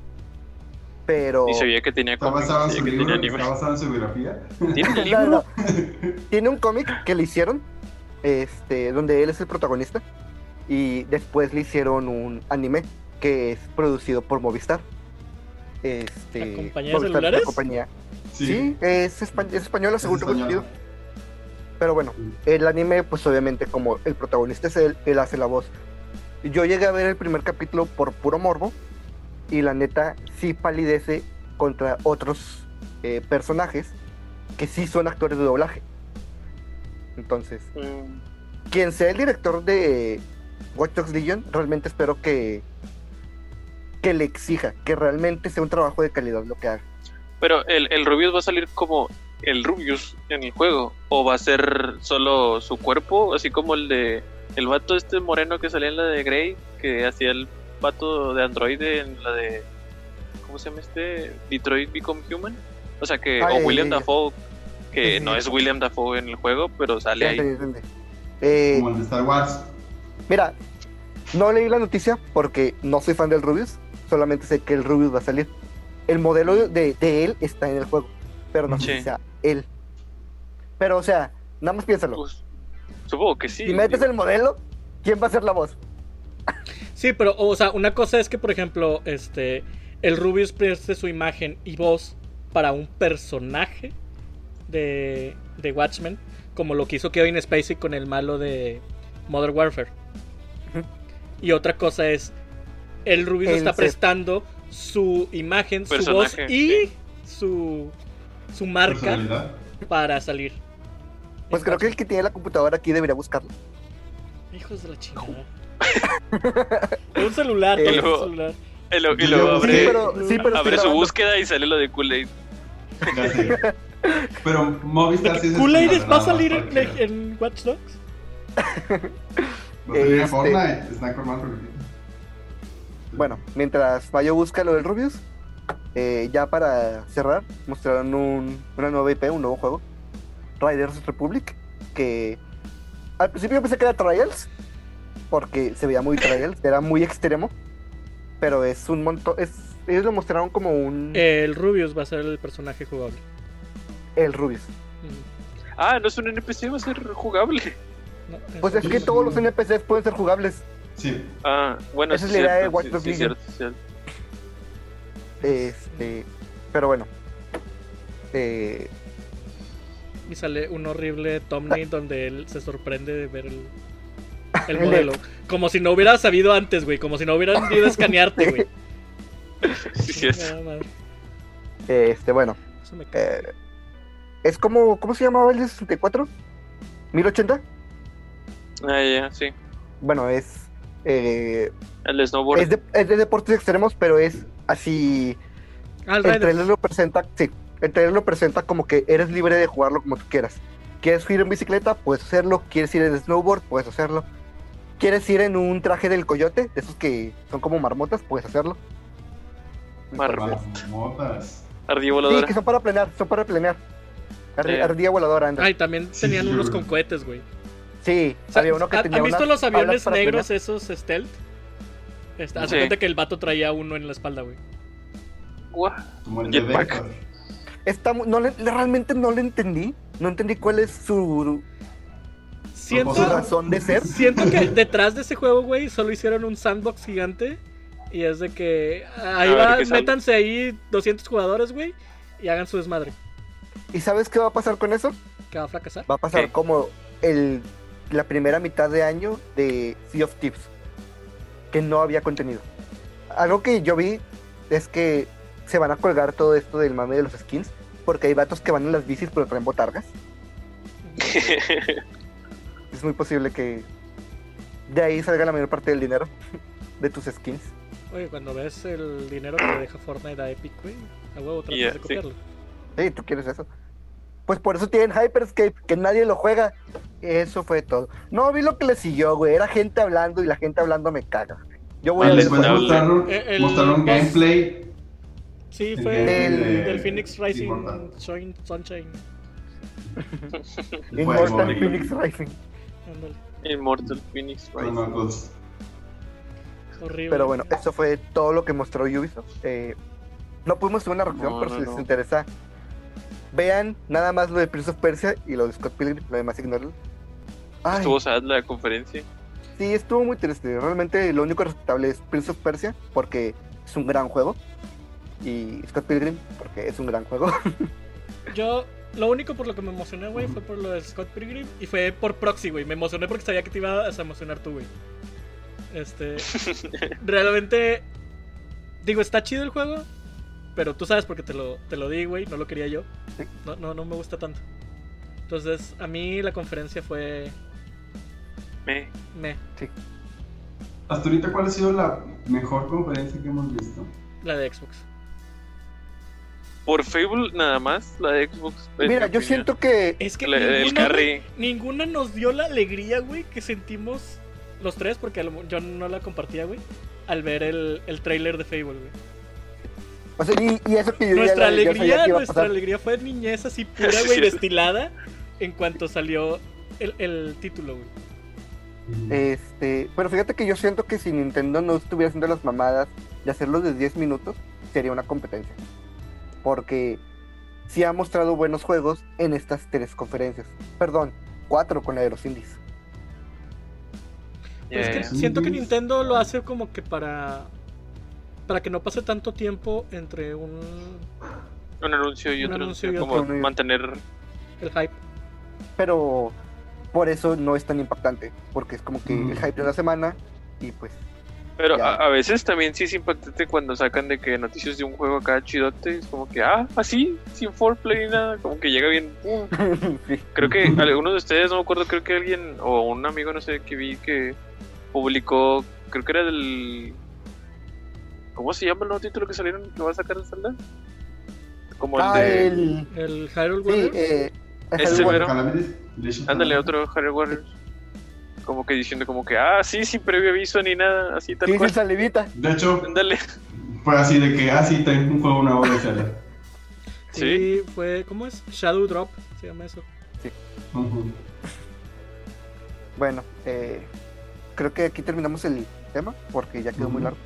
Pero. Y se veía que tenía Está cómics, basado en se su veía que libro, tenía está basado en su biografía. ¿Tiene No, no. Tiene un cómic que le hicieron, este, donde él es el protagonista, y después le hicieron un anime que es producido por Movistar. Este, ¿La compañía de Movistar es celulares? la compañía. Sí, es, espa- es española, Es según tengo española. entendido. Pero bueno, el anime, pues obviamente, como el protagonista es él, él hace la voz. Yo llegué a ver el primer capítulo por puro morbo, y la neta sí palidece contra otros eh, personajes que sí son actores de doblaje. Entonces, Mm, quien sea el director de Watch Dogs Legion, realmente espero que que le exija, que realmente sea un trabajo de calidad lo que haga. Pero el, el Rubius va a salir como el Rubius en el juego. O va a ser solo su cuerpo, así como el de el vato este moreno que salía en la de Grey, que hacía el vato de Android en la de ¿cómo se llama este? Detroit Become Human. O sea que, Ah, o ya, William ya, ya. Dafoe, que Sí, sí, no sí. es William Dafoe en el juego, pero sale ahí. Eh, Como el de Star Wars. mira, no leí la noticia porque no soy fan del Rubius, solamente sé que el Rubius va a salir. El modelo de, de él está en el juego, pero no sé Sí. si sea él. Pero, o sea, nada más piénsalo. Pues, supongo que sí. si metes digo. el modelo, ¿quién va a ser la voz? Sí, pero, o sea, una cosa es que, por ejemplo, este, el Rubius preste su imagen y voz para un personaje de, de Watchmen, como lo que hizo Kevin Spacey con el malo de Modern Warfare. Y otra cosa es, el Rubius Él está prestando su imagen, su voz y sí. su, su marca para salir. Pues creo que el que tiene la computadora aquí debería buscarlo. Hijos de la chingada. un celular, Eh, luego- un celular. Sí, pero, sí, pero abre su búsqueda y sale lo de Kool-Aid. Pero Movistar sí es ¿Kool-Aid español, va a más salir en, en Watch Dogs? Va a salir en Este- Fortnite. Está informado por aquí. Bueno, mientras Mayo busca lo del Rubius, eh, ya para cerrar, mostraron un- una nueva IP, un nuevo juego, Riders Republic, que al principio pensé que era Trials, porque se veía muy Trials, era muy extremo, pero es un montón, es, ellos lo mostraron como un... El Rubius va a ser el personaje jugable. el Rubius. Mm, Ah, no es un NPC, va a ser jugable. no, Pues es que todos los NPCs pueden ser jugables. Sí. Ah, bueno, Esa es la idea de Watch sí, Dogs sí. Este, pero bueno. Eh, Y sale un horrible thumbnail donde él se sorprende de ver el, el El modelo. Como si no hubiera sabido antes, güey. Como si no hubieran ido a escanearte, güey. Sí, más. este, bueno. Eh, es como, ¿cómo se llamaba el de 64? ¿1080? Ah, ya, sí. Bueno, es. eh, El snowboard. es, de, es de deportes extremos, pero es así. Ah, el El trailer lo presenta. Sí, el trailer lo presenta como que eres libre de jugarlo como tú quieras. ¿Quieres ir en bicicleta? Puedes hacerlo. ¿Quieres ir en snowboard? Puedes hacerlo. ¿Quieres ir en un traje del coyote? De esos que son como marmotas, puedes hacerlo. Marmota. Marmotas. Ardilla Sí, voladora. que son para planear, son para planear. Ardi- Sí. Ardilla voladora, anda. Ay, también Sí, tenían sí, unos sí. con cohetes, güey. Sí, O sea, había uno que ¿ha- tenía ¿Han visto los aviones negros planear. esos stealth? Este, haz Sí. cuenta que el vato traía uno en la espalda, güey. Jetpack. Está no le- realmente no le entendí. No entendí cuál es su, Siento, su razón de ser. siento que detrás de ese juego, güey, solo hicieron un sandbox gigante. Y es de que ahí A va, métanse ahí 200 jugadores, güey, y hagan su desmadre. ¿Y sabes qué va a pasar con eso? Que va a fracasar. Va a pasar ¿Qué? como el, la primera mitad de año de Sea of Tips, que no había contenido. Algo que yo vi es que se van a colgar todo esto del mame de los skins, porque hay vatos que van en las bicis pero traen botargas. Es muy posible que de ahí salga la mayor parte del dinero de tus skins. Oye, cuando ves el dinero que le deja Fortnite a Epic, güey, a huevo tratas de copiarlo. Sí, tú quieres eso. Pues por eso tienen Hyperscape, que nadie lo juega. Eso fue todo. No vi lo que le siguió, güey. Era gente hablando y la gente hablando me caga. Yo voy Ah, a ver. mostraron- Eh, el mostraron boss- gameplay. Sí, El fue el, de- del Phoenix Rising Sunshine. Horrible. Phoenix Rising. Ándale, Immortal Phoenix horrible. Pero bueno, eso fue todo lo que mostró Ubisoft. Eh, no pudimos hacer una reacción, No, pero no, si les interesa, vean nada más lo de Prince of Persia y lo de Scott Pilgrim, lo demás ignórenlo. Estuvo sad la conferencia. sí, estuvo muy triste. Realmente lo único respetable es Prince of Persia, porque es un gran juego. Y Scott Pilgrim, porque es un gran juego. Yo, lo único por lo que me emocioné, güey, fue por lo de Scott Pilgrim y fue por Proxy, güey. Me emocioné porque sabía que te ibas a emocionar tú, güey. Este. realmente. Digo, está chido el juego, pero tú sabes porque te lo, te lo di, güey. No lo quería yo. Sí. No, no, no me gusta tanto. Entonces, a mí la conferencia fue. Me. Me. Hasta ahorita, ¿cuál ha sido la mejor conferencia que hemos visto? La de Xbox. Por Fable nada más, la de Xbox. Mira, mi yo siento que Es que La- ninguna, carry. ninguna nos dio la alegría, güey, que sentimos los tres, porque a lo- yo no la compartía, güey, al ver el, el trailer de Fable, güey. O sea, y, y eso que yo ya- Nuestra alegría, que nuestra alegría fue niñez así pura, güey, sí. destilada en cuanto salió el, el título, güey. Este, pero fíjate que yo siento que si Nintendo no estuviera haciendo las mamadas de hacerlo de 10 minutos, sería una competencia. Porque sí ha mostrado buenos juegos en estas tres conferencias. Perdón, cuatro con la de los indies. Pero es que Yeah. siento que. Nintendo lo hace como que para para que no pase tanto tiempo entre un Un anuncio y Un otro. anuncio y como otro. mantener. el hype. Pero por eso no es tan impactante. Porque es como que Mm. el hype de una semana y pues Pero a, a veces también sí es impactante cuando sacan de que noticias de un juego acá chidote. Es como que, ah, así, sin foreplay ni nada. Como que llega bien. sí. Creo que algunos de ustedes, no me acuerdo, creo que alguien o un amigo, no sé, que vi que publicó, creo que era del... ¿Cómo se llama el nuevo título que salieron que va a sacar el Zelda? Como el Ah, de... el. El Hyrule Sí, Warriors. eh. el Ese Hyrule. Calamity Edition Ándale, otro Harry Warriors. Como que diciendo como que, ah, sí, sin previo aviso ni nada, así tal Sí, cual. salivita. De hecho, Ándale. fue así de que, ah, sí, traen un juego nuevo de Zelda. Sí, fue, ¿cómo es? Shadow Drop, se llama eso. Ujú. Bueno, eh, creo que aquí terminamos el tema porque ya quedó muy largo.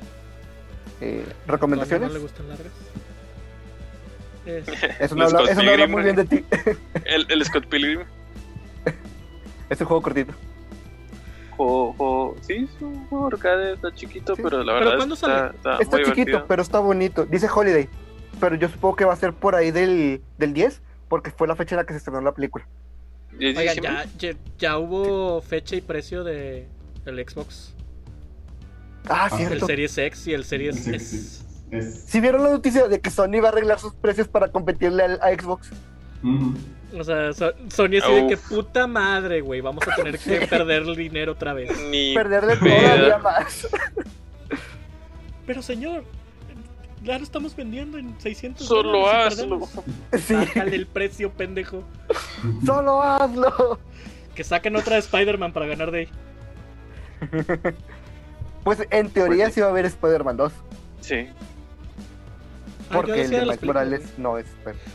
Eh, ¿Recomendaciones? no le gustan largas. Es- Eso no, habla, eso no habla muy bien de ti. El, el Scott Pilgrim. es un juego cortito. Juego, juego- sí, es un juego arcade, está chiquito, Sí. pero la ¿Pero verdad cuándo está, sale? está, Está muy chiquito, divertido. pero está bonito. Dice Holiday. Pero yo supongo que va a ser por ahí del, del 10, porque fue la fecha en la que se estrenó la película. ¿Y es Oigan, ya, ya, ya hubo fecha y precio de el Xbox. Ah, Ah, El cierto. Series X y el Series Sí, S. sí. Si vieron la noticia de que Sony va a arreglar sus precios para competirle al- a Xbox. O sea, So- Sony así de que puta madre, güey. Vamos a tener que perder el dinero otra vez. Ni Perderle pedo. todavía más. Pero señor, ya lo estamos vendiendo en 600 Solo hazlo. Sí, Bájale el precio, pendejo. solo hazlo. Que saquen otra de Spider-Man para ganar de ahí. Pues en teoría Pues sí. sí va a haber Spider-Man 2. Sí. Ah, yo Porque el de Miles Morales no es.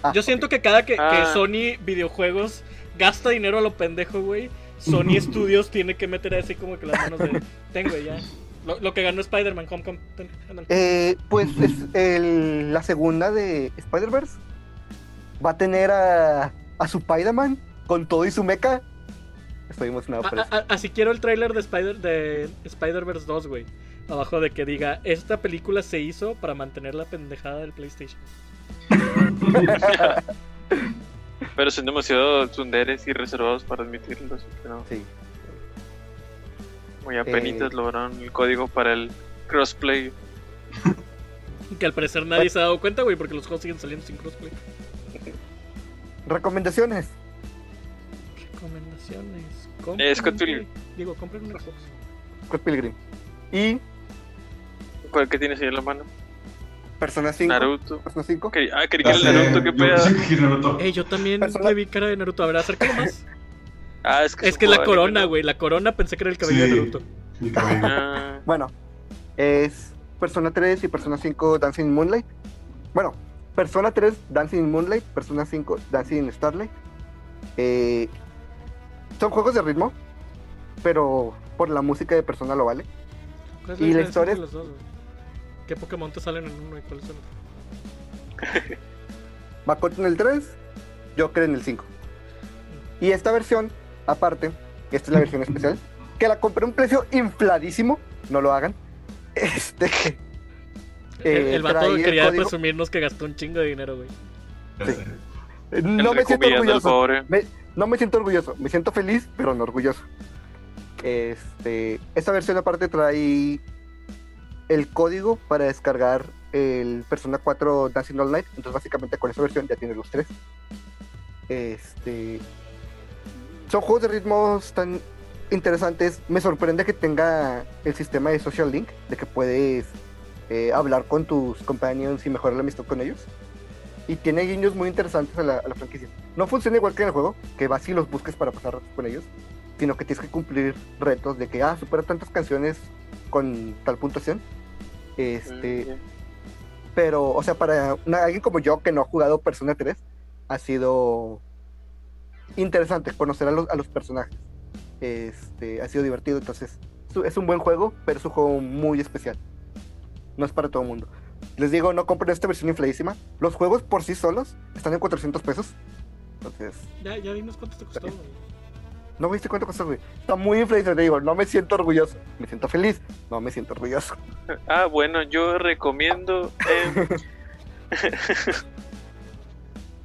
Ah, Yo siento que cada que, que Ah. Sony Videojuegos gasta dinero a lo pendejo, güey, Sony Studios tiene que meter así como que las manos de. Tengo ya. Lo, lo que ganó Spider-Man, Homecoming. Eh, pues es el- la segunda de Spider-Verse va a tener a, a su Spider-Man con todo y su mecha. Estoy emocionado por A- eso. a- así quiero el tráiler de Spider de Spider-Verse 2, güey. Abajo de que diga, esta película se hizo para mantener la pendejada del PlayStation. Pero son demasiado tunderes y reservados para admitirlo. así que no. Sí. Muy apenitas Eh. lograron el código para el crossplay. Que al parecer nadie se ha dado cuenta, güey, porque los juegos siguen saliendo sin crossplay. Recomendaciones. Recomendaciones. Eh, Scott un Pilgrim. Play. Digo, compren un Xbox. Scott Pilgrim. Y ¿Cuál que tienes ahí en la mano? Persona 5. Naruto. Persona 5. Ok, Ah, creí que era Naruto, qué pedo. Eh, yo también Persona- le vi cara de Naruto. A ver, acércalo más. Ah, es que es que la corona, güey. La corona pensé que era el cabello Sí. de Naruto. Cabello. Ah, Bueno, es Persona 3 y Persona 5 Dancing in Moonlight. Bueno, Persona 3 Dancing in Moonlight, Persona 5 Dancing in Starlight. Eh, son juegos de ritmo, pero por la música de Persona lo vale. ¿Cuál es Y la historia entre los dos, güey? ¿Qué Pokémon te salen en uno y cuál es el otro? Makoto en el 3, Joker en el 5. Y esta versión, aparte, esta es la versión especial, que la compré a un precio infladísimo, no lo hagan. Este, el, Eh, el vato trae el quería presumirnos que gastó un chingo de dinero, güey. Sí. no el me siento orgulloso. Me- no me siento orgulloso, me siento feliz, pero no orgulloso. Este, esta versión aparte trae el código para descargar el Persona 4 Dancing All Night, entonces básicamente con esa versión ya tiene los tres. Este, son juegos de ritmos tan interesantes. Me sorprende que tenga el sistema de Social Link, de que puedes eh, hablar con tus companions y mejorar la amistad con ellos. Y tiene guiños muy interesantes a la, a la franquicia. No funciona igual que en el juego, que vas y los busques para pasar con ellos, sino que tienes que cumplir retos de que, ah, supera tantas canciones con tal puntuación. Este, Mm, pero, o sea, para una- alguien como yo que no ha jugado Persona 3, ha sido interesante conocer a los, a los personajes. Este, ha sido divertido, entonces es un- buen juego, pero es un juego muy especial. No es para todo el mundo. Les digo, no compren esta versión infladísima. Los juegos por sí solos están en 400 pesos. Entonces, Ya, ya dinos cuánto te costó. No viste cuánto cuesta, güey. Está muy infladísimo, te digo, no me siento orgulloso. Me siento feliz, no me siento orgulloso. Ah, bueno, yo recomiendo eh,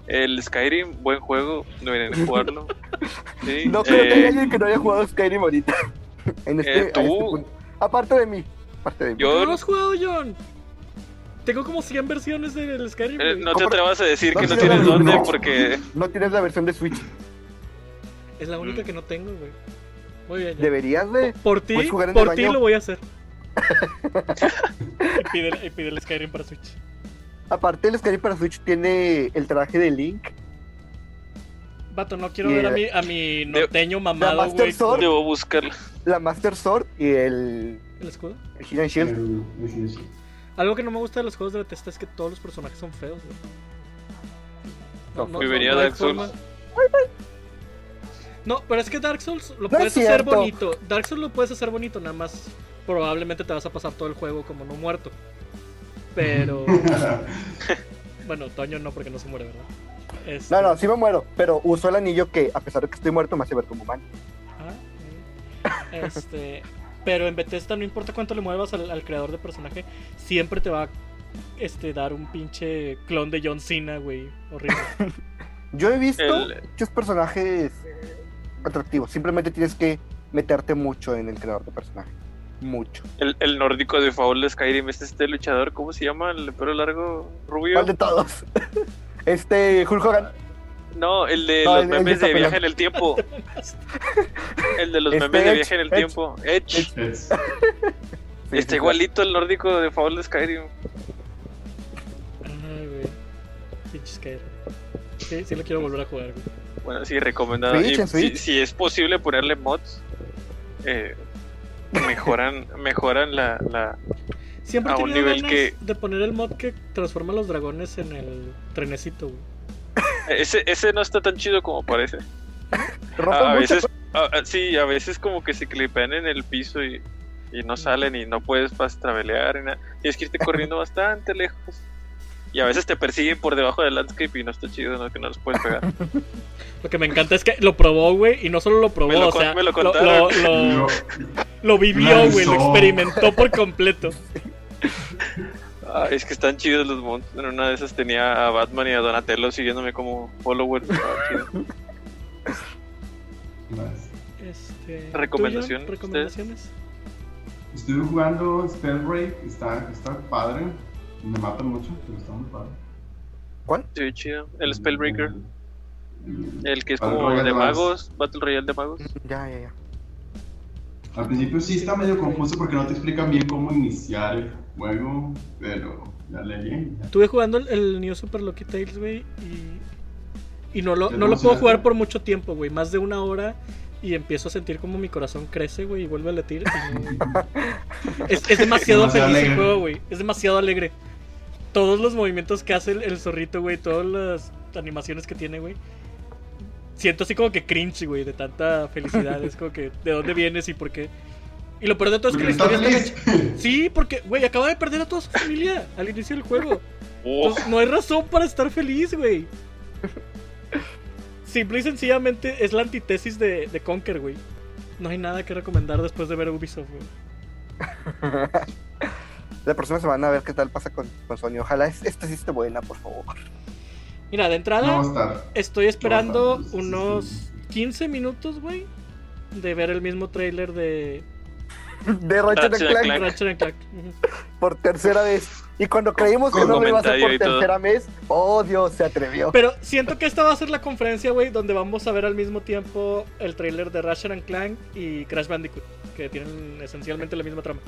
el Skyrim, buen juego, deberían jugarlo. Sí, No creo que eh, haya alguien que no haya jugado Skyrim ahorita. en este, Eh, a este punto. Aparte de mí. Aparte de mí. Yo- ¿Por qué no has jugado, John? Tengo como 100 versiones del Skyrim, eh, no te atrevas a decir no que no tienes dónde no. porque No tienes la versión de Switch. Es la única Mm. que no tengo, güey. Muy bien. ya. Deberías de. Por ti, por ti lo voy a hacer. y, pide, y pide el Skyrim para Switch. Aparte, el Skyrim para Switch tiene el traje de Link. Vato, no quiero Y ver a mi, a mi norteño mamado, Master güey. Sword. debo buscarlo. La Master Sword y el, ¿El escudo? el Hidden Shield. El- el- el- Algo que no me gusta de los juegos de Bethesda es que todos los personajes son feos, güey. No, Viviría hay Dark forma- Souls. No, pero es que Dark Souls lo No puedes es hacer bonito. Dark Souls lo puedes hacer bonito, nada más probablemente te vas a pasar todo el juego como no muerto. Pero bueno, Toño no porque no se muere, ¿verdad? Este- No, no, sí me muero. Pero uso el anillo que, a pesar de que estoy muerto, me hace ver como humano. Ah, mm. Este, pero en Bethesda no importa cuánto le muevas al, al creador de personaje, siempre te va a este, dar un pinche clon de John Cena, güey. Horrible. Yo he visto El- muchos personajes atractivos. Simplemente tienes que meterte mucho en el creador de personaje. Mucho. El, el nórdico de Faul de Skyrim es este luchador, ¿cómo se llama? El pelo largo, rubio. ¿Cuál de todos? Este, Hulk Hogan. No, el de No, los el- el de memes de viaje en el tiempo. El de los Este memes de Edge, viaje en el Edge, tiempo. Edge. Es- Sí, Está sí, igualito el nórdico de Faul de Skyrim. Skyrim. Sí, sí lo quiero volver a jugar, güey. Bueno, sí, recomendado. Switch, Y en si, es posible ponerle mods, eh, mejoran, mejoran la, la... Siempre A un nivel ganas que- de poner el mod que transforma a los dragones en el trenecito, güey. Ese, ese no está tan chido como parece. A, veces, a- sí, a veces como que se clipean en el piso y, y no salen y no puedes fast travelear y nada. Tienes que irte corriendo bastante lejos. Y a veces te persiguen por debajo del landscape y no está chido, ¿no? Que no los puedes pegar. Lo que me encanta es que lo probó, güey, y no solo lo probó, Me lo o sea, me lo lo, lo- lo- Lo- lo vivió, güey, lo experimentó por completo. Ah, es que están chidos los mods. En una de esas tenía a Batman y a Donatello siguiéndome como follower. Este. ¿Recomendaciones? Estuve jugando Spellbreak, está, está padre. Me mata mucho, pero está muy padre. ¿Cuál? Sí, chido. El Spellbreaker. El que es Battle como Royale de más. magos. Battle Royale de magos. Ya, ya, ya. Al principio sí está medio confuso porque no te explican bien cómo iniciar el juego, pero ya le bien. ya. Estuve jugando el, el New Super Lucky Tales, güey, y, y no lo, ¿Te no lo puedo jugar por mucho tiempo, güey, más de una hora, y empiezo a sentir como mi corazón crece, güey, y vuelve a latir. y no- es, es demasiado Demasiado feliz el juego, güey, es demasiado alegre. Todos los movimientos que hace el, el zorrito, güey, todas las animaciones que tiene, güey. Siento así como que cringe, güey, de tanta felicidad. Es como que, ¿de dónde vienes y por qué? Y lo peor de todo es que la historia está feliz. Sí, porque, güey, acaba de perder a toda su familia al inicio del juego. Oh, Entonces, no hay razón para estar feliz, güey. Simple y sencillamente es la antítesis de, de Conker, güey. No hay nada que recomendar después de ver Ubisoft, güey. La próxima semana a ver qué tal pasa con, con Sony. Ojalá es- esta sí esté buena, por favor. Mira, de entrada, No estoy esperando No, unos sí. 15 minutos, güey, de ver el mismo trailer de De Ratchet Ratchet and Clank Clank. Ratchet and Clank. Ujú. por tercera vez. Y cuando creímos que no lo iba a hacer por tercera vez, oh Dios, se atrevió. Pero siento que esta va a ser la conferencia, güey, donde vamos a ver al mismo tiempo el trailer de Ratchet and Clank y Crash Bandicoot, que tienen esencialmente la misma trama.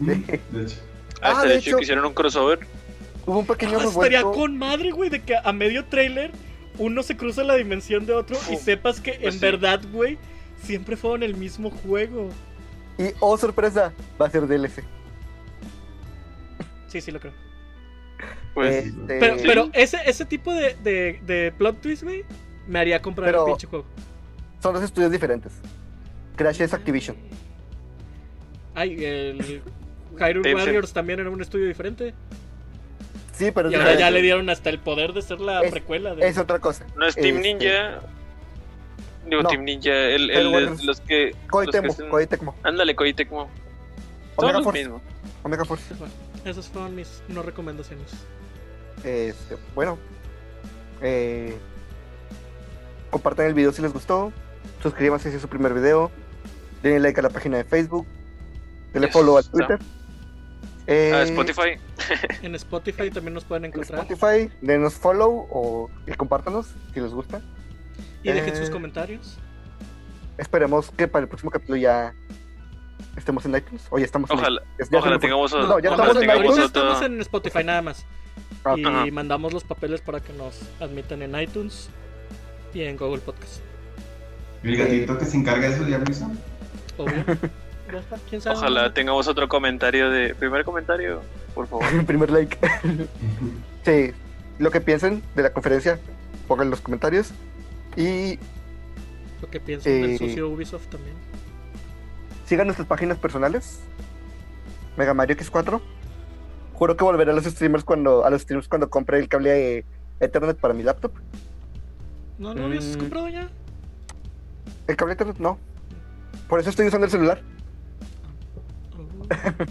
De hecho. Ah, hasta de hecho que hicieron un crossover. Hubo un pequeño Ah, estaría con madre, güey, de que a medio trailer uno se cruza la dimensión de otro y sepas que pues en sí. verdad, güey, siempre fueron el mismo juego. Y oh sorpresa, va a ser DLC. Sí, sí lo creo. Pues Este, Pero, ese, ese tipo de, de, de plot twist, güey, me haría comprar Pero- el pinche juego. Son dos estudios diferentes. Crash es Activision. Ay, el Hyrule. Warriors también era un estudio diferente. Sí, pero Y ahora ya le dieron hasta el poder de ser la Es- precuela. De... Es otra cosa. no es Team Este, Ninja. Digo, No. Team Ninja, el, el los que. Koei los que Tecmo, hacen- Koei Tecmo. Ándale, Koei Tecmo. Son Omega Force. mismos. Omega Force. Bueno, esas fueron mis no recomendaciones. Este, bueno. Eh, compartan el video si les gustó. Suscríbanse si es su primer video. Denle like a la página de Facebook. Denle Yes, follow al está. Twitter. Eh, Ah, Spotify. En Spotify también nos pueden en encontrar. Spotify, denos follow o y compártanos si les gusta. Y dejen sus Eh, comentarios. Esperemos que para el próximo capítulo ya estemos en iTunes. O ya estamos en Ojalá. Ya ojalá tengamos, No, no, ya ojalá estamos en tengamos iTunes. Estamos en Spotify nada más. Ah, Y Ajá. mandamos los papeles para que nos admitan en iTunes y en Google Podcast. El gatito que se encarga de eso ya lo hizo. Obvio. ¿Quién sabe? Ojalá tengamos otro comentario de. Primer comentario, por favor. primer like. sí, lo que piensen de la conferencia, pongan en los comentarios. Y Lo que pienso del Eh, sucio Ubisoft también. sigan nuestras páginas personales. Mega Mario X4. Juro que volveré a los streamers cuando a los streams cuando compre el cable de Ethernet para mi laptop. ¿No lo habías Mm. comprado ya? El cable Ethernet no. Por eso estoy usando el celular. Oh.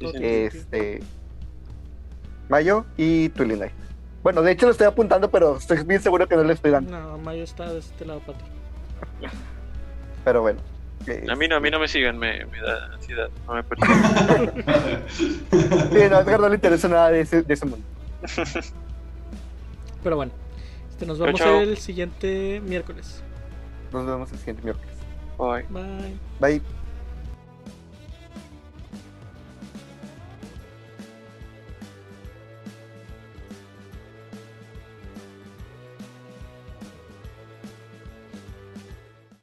Sí, sí. Este Mayo y Tulinai. Bueno, de hecho lo estoy apuntando, pero estoy bien seguro que no le estoy dando. No, Mayo está de este lado, Pato. Pero bueno. eh, A mí no, a mí no me sigan, me, me da ansiedad. No me persigan. sí, no, a Edgar no le interesa nada de ese, de ese mundo. Pero bueno, este, nos vemos chao. el siguiente miércoles. Nos vemos el siguiente miércoles. Bye. Bye. Bye.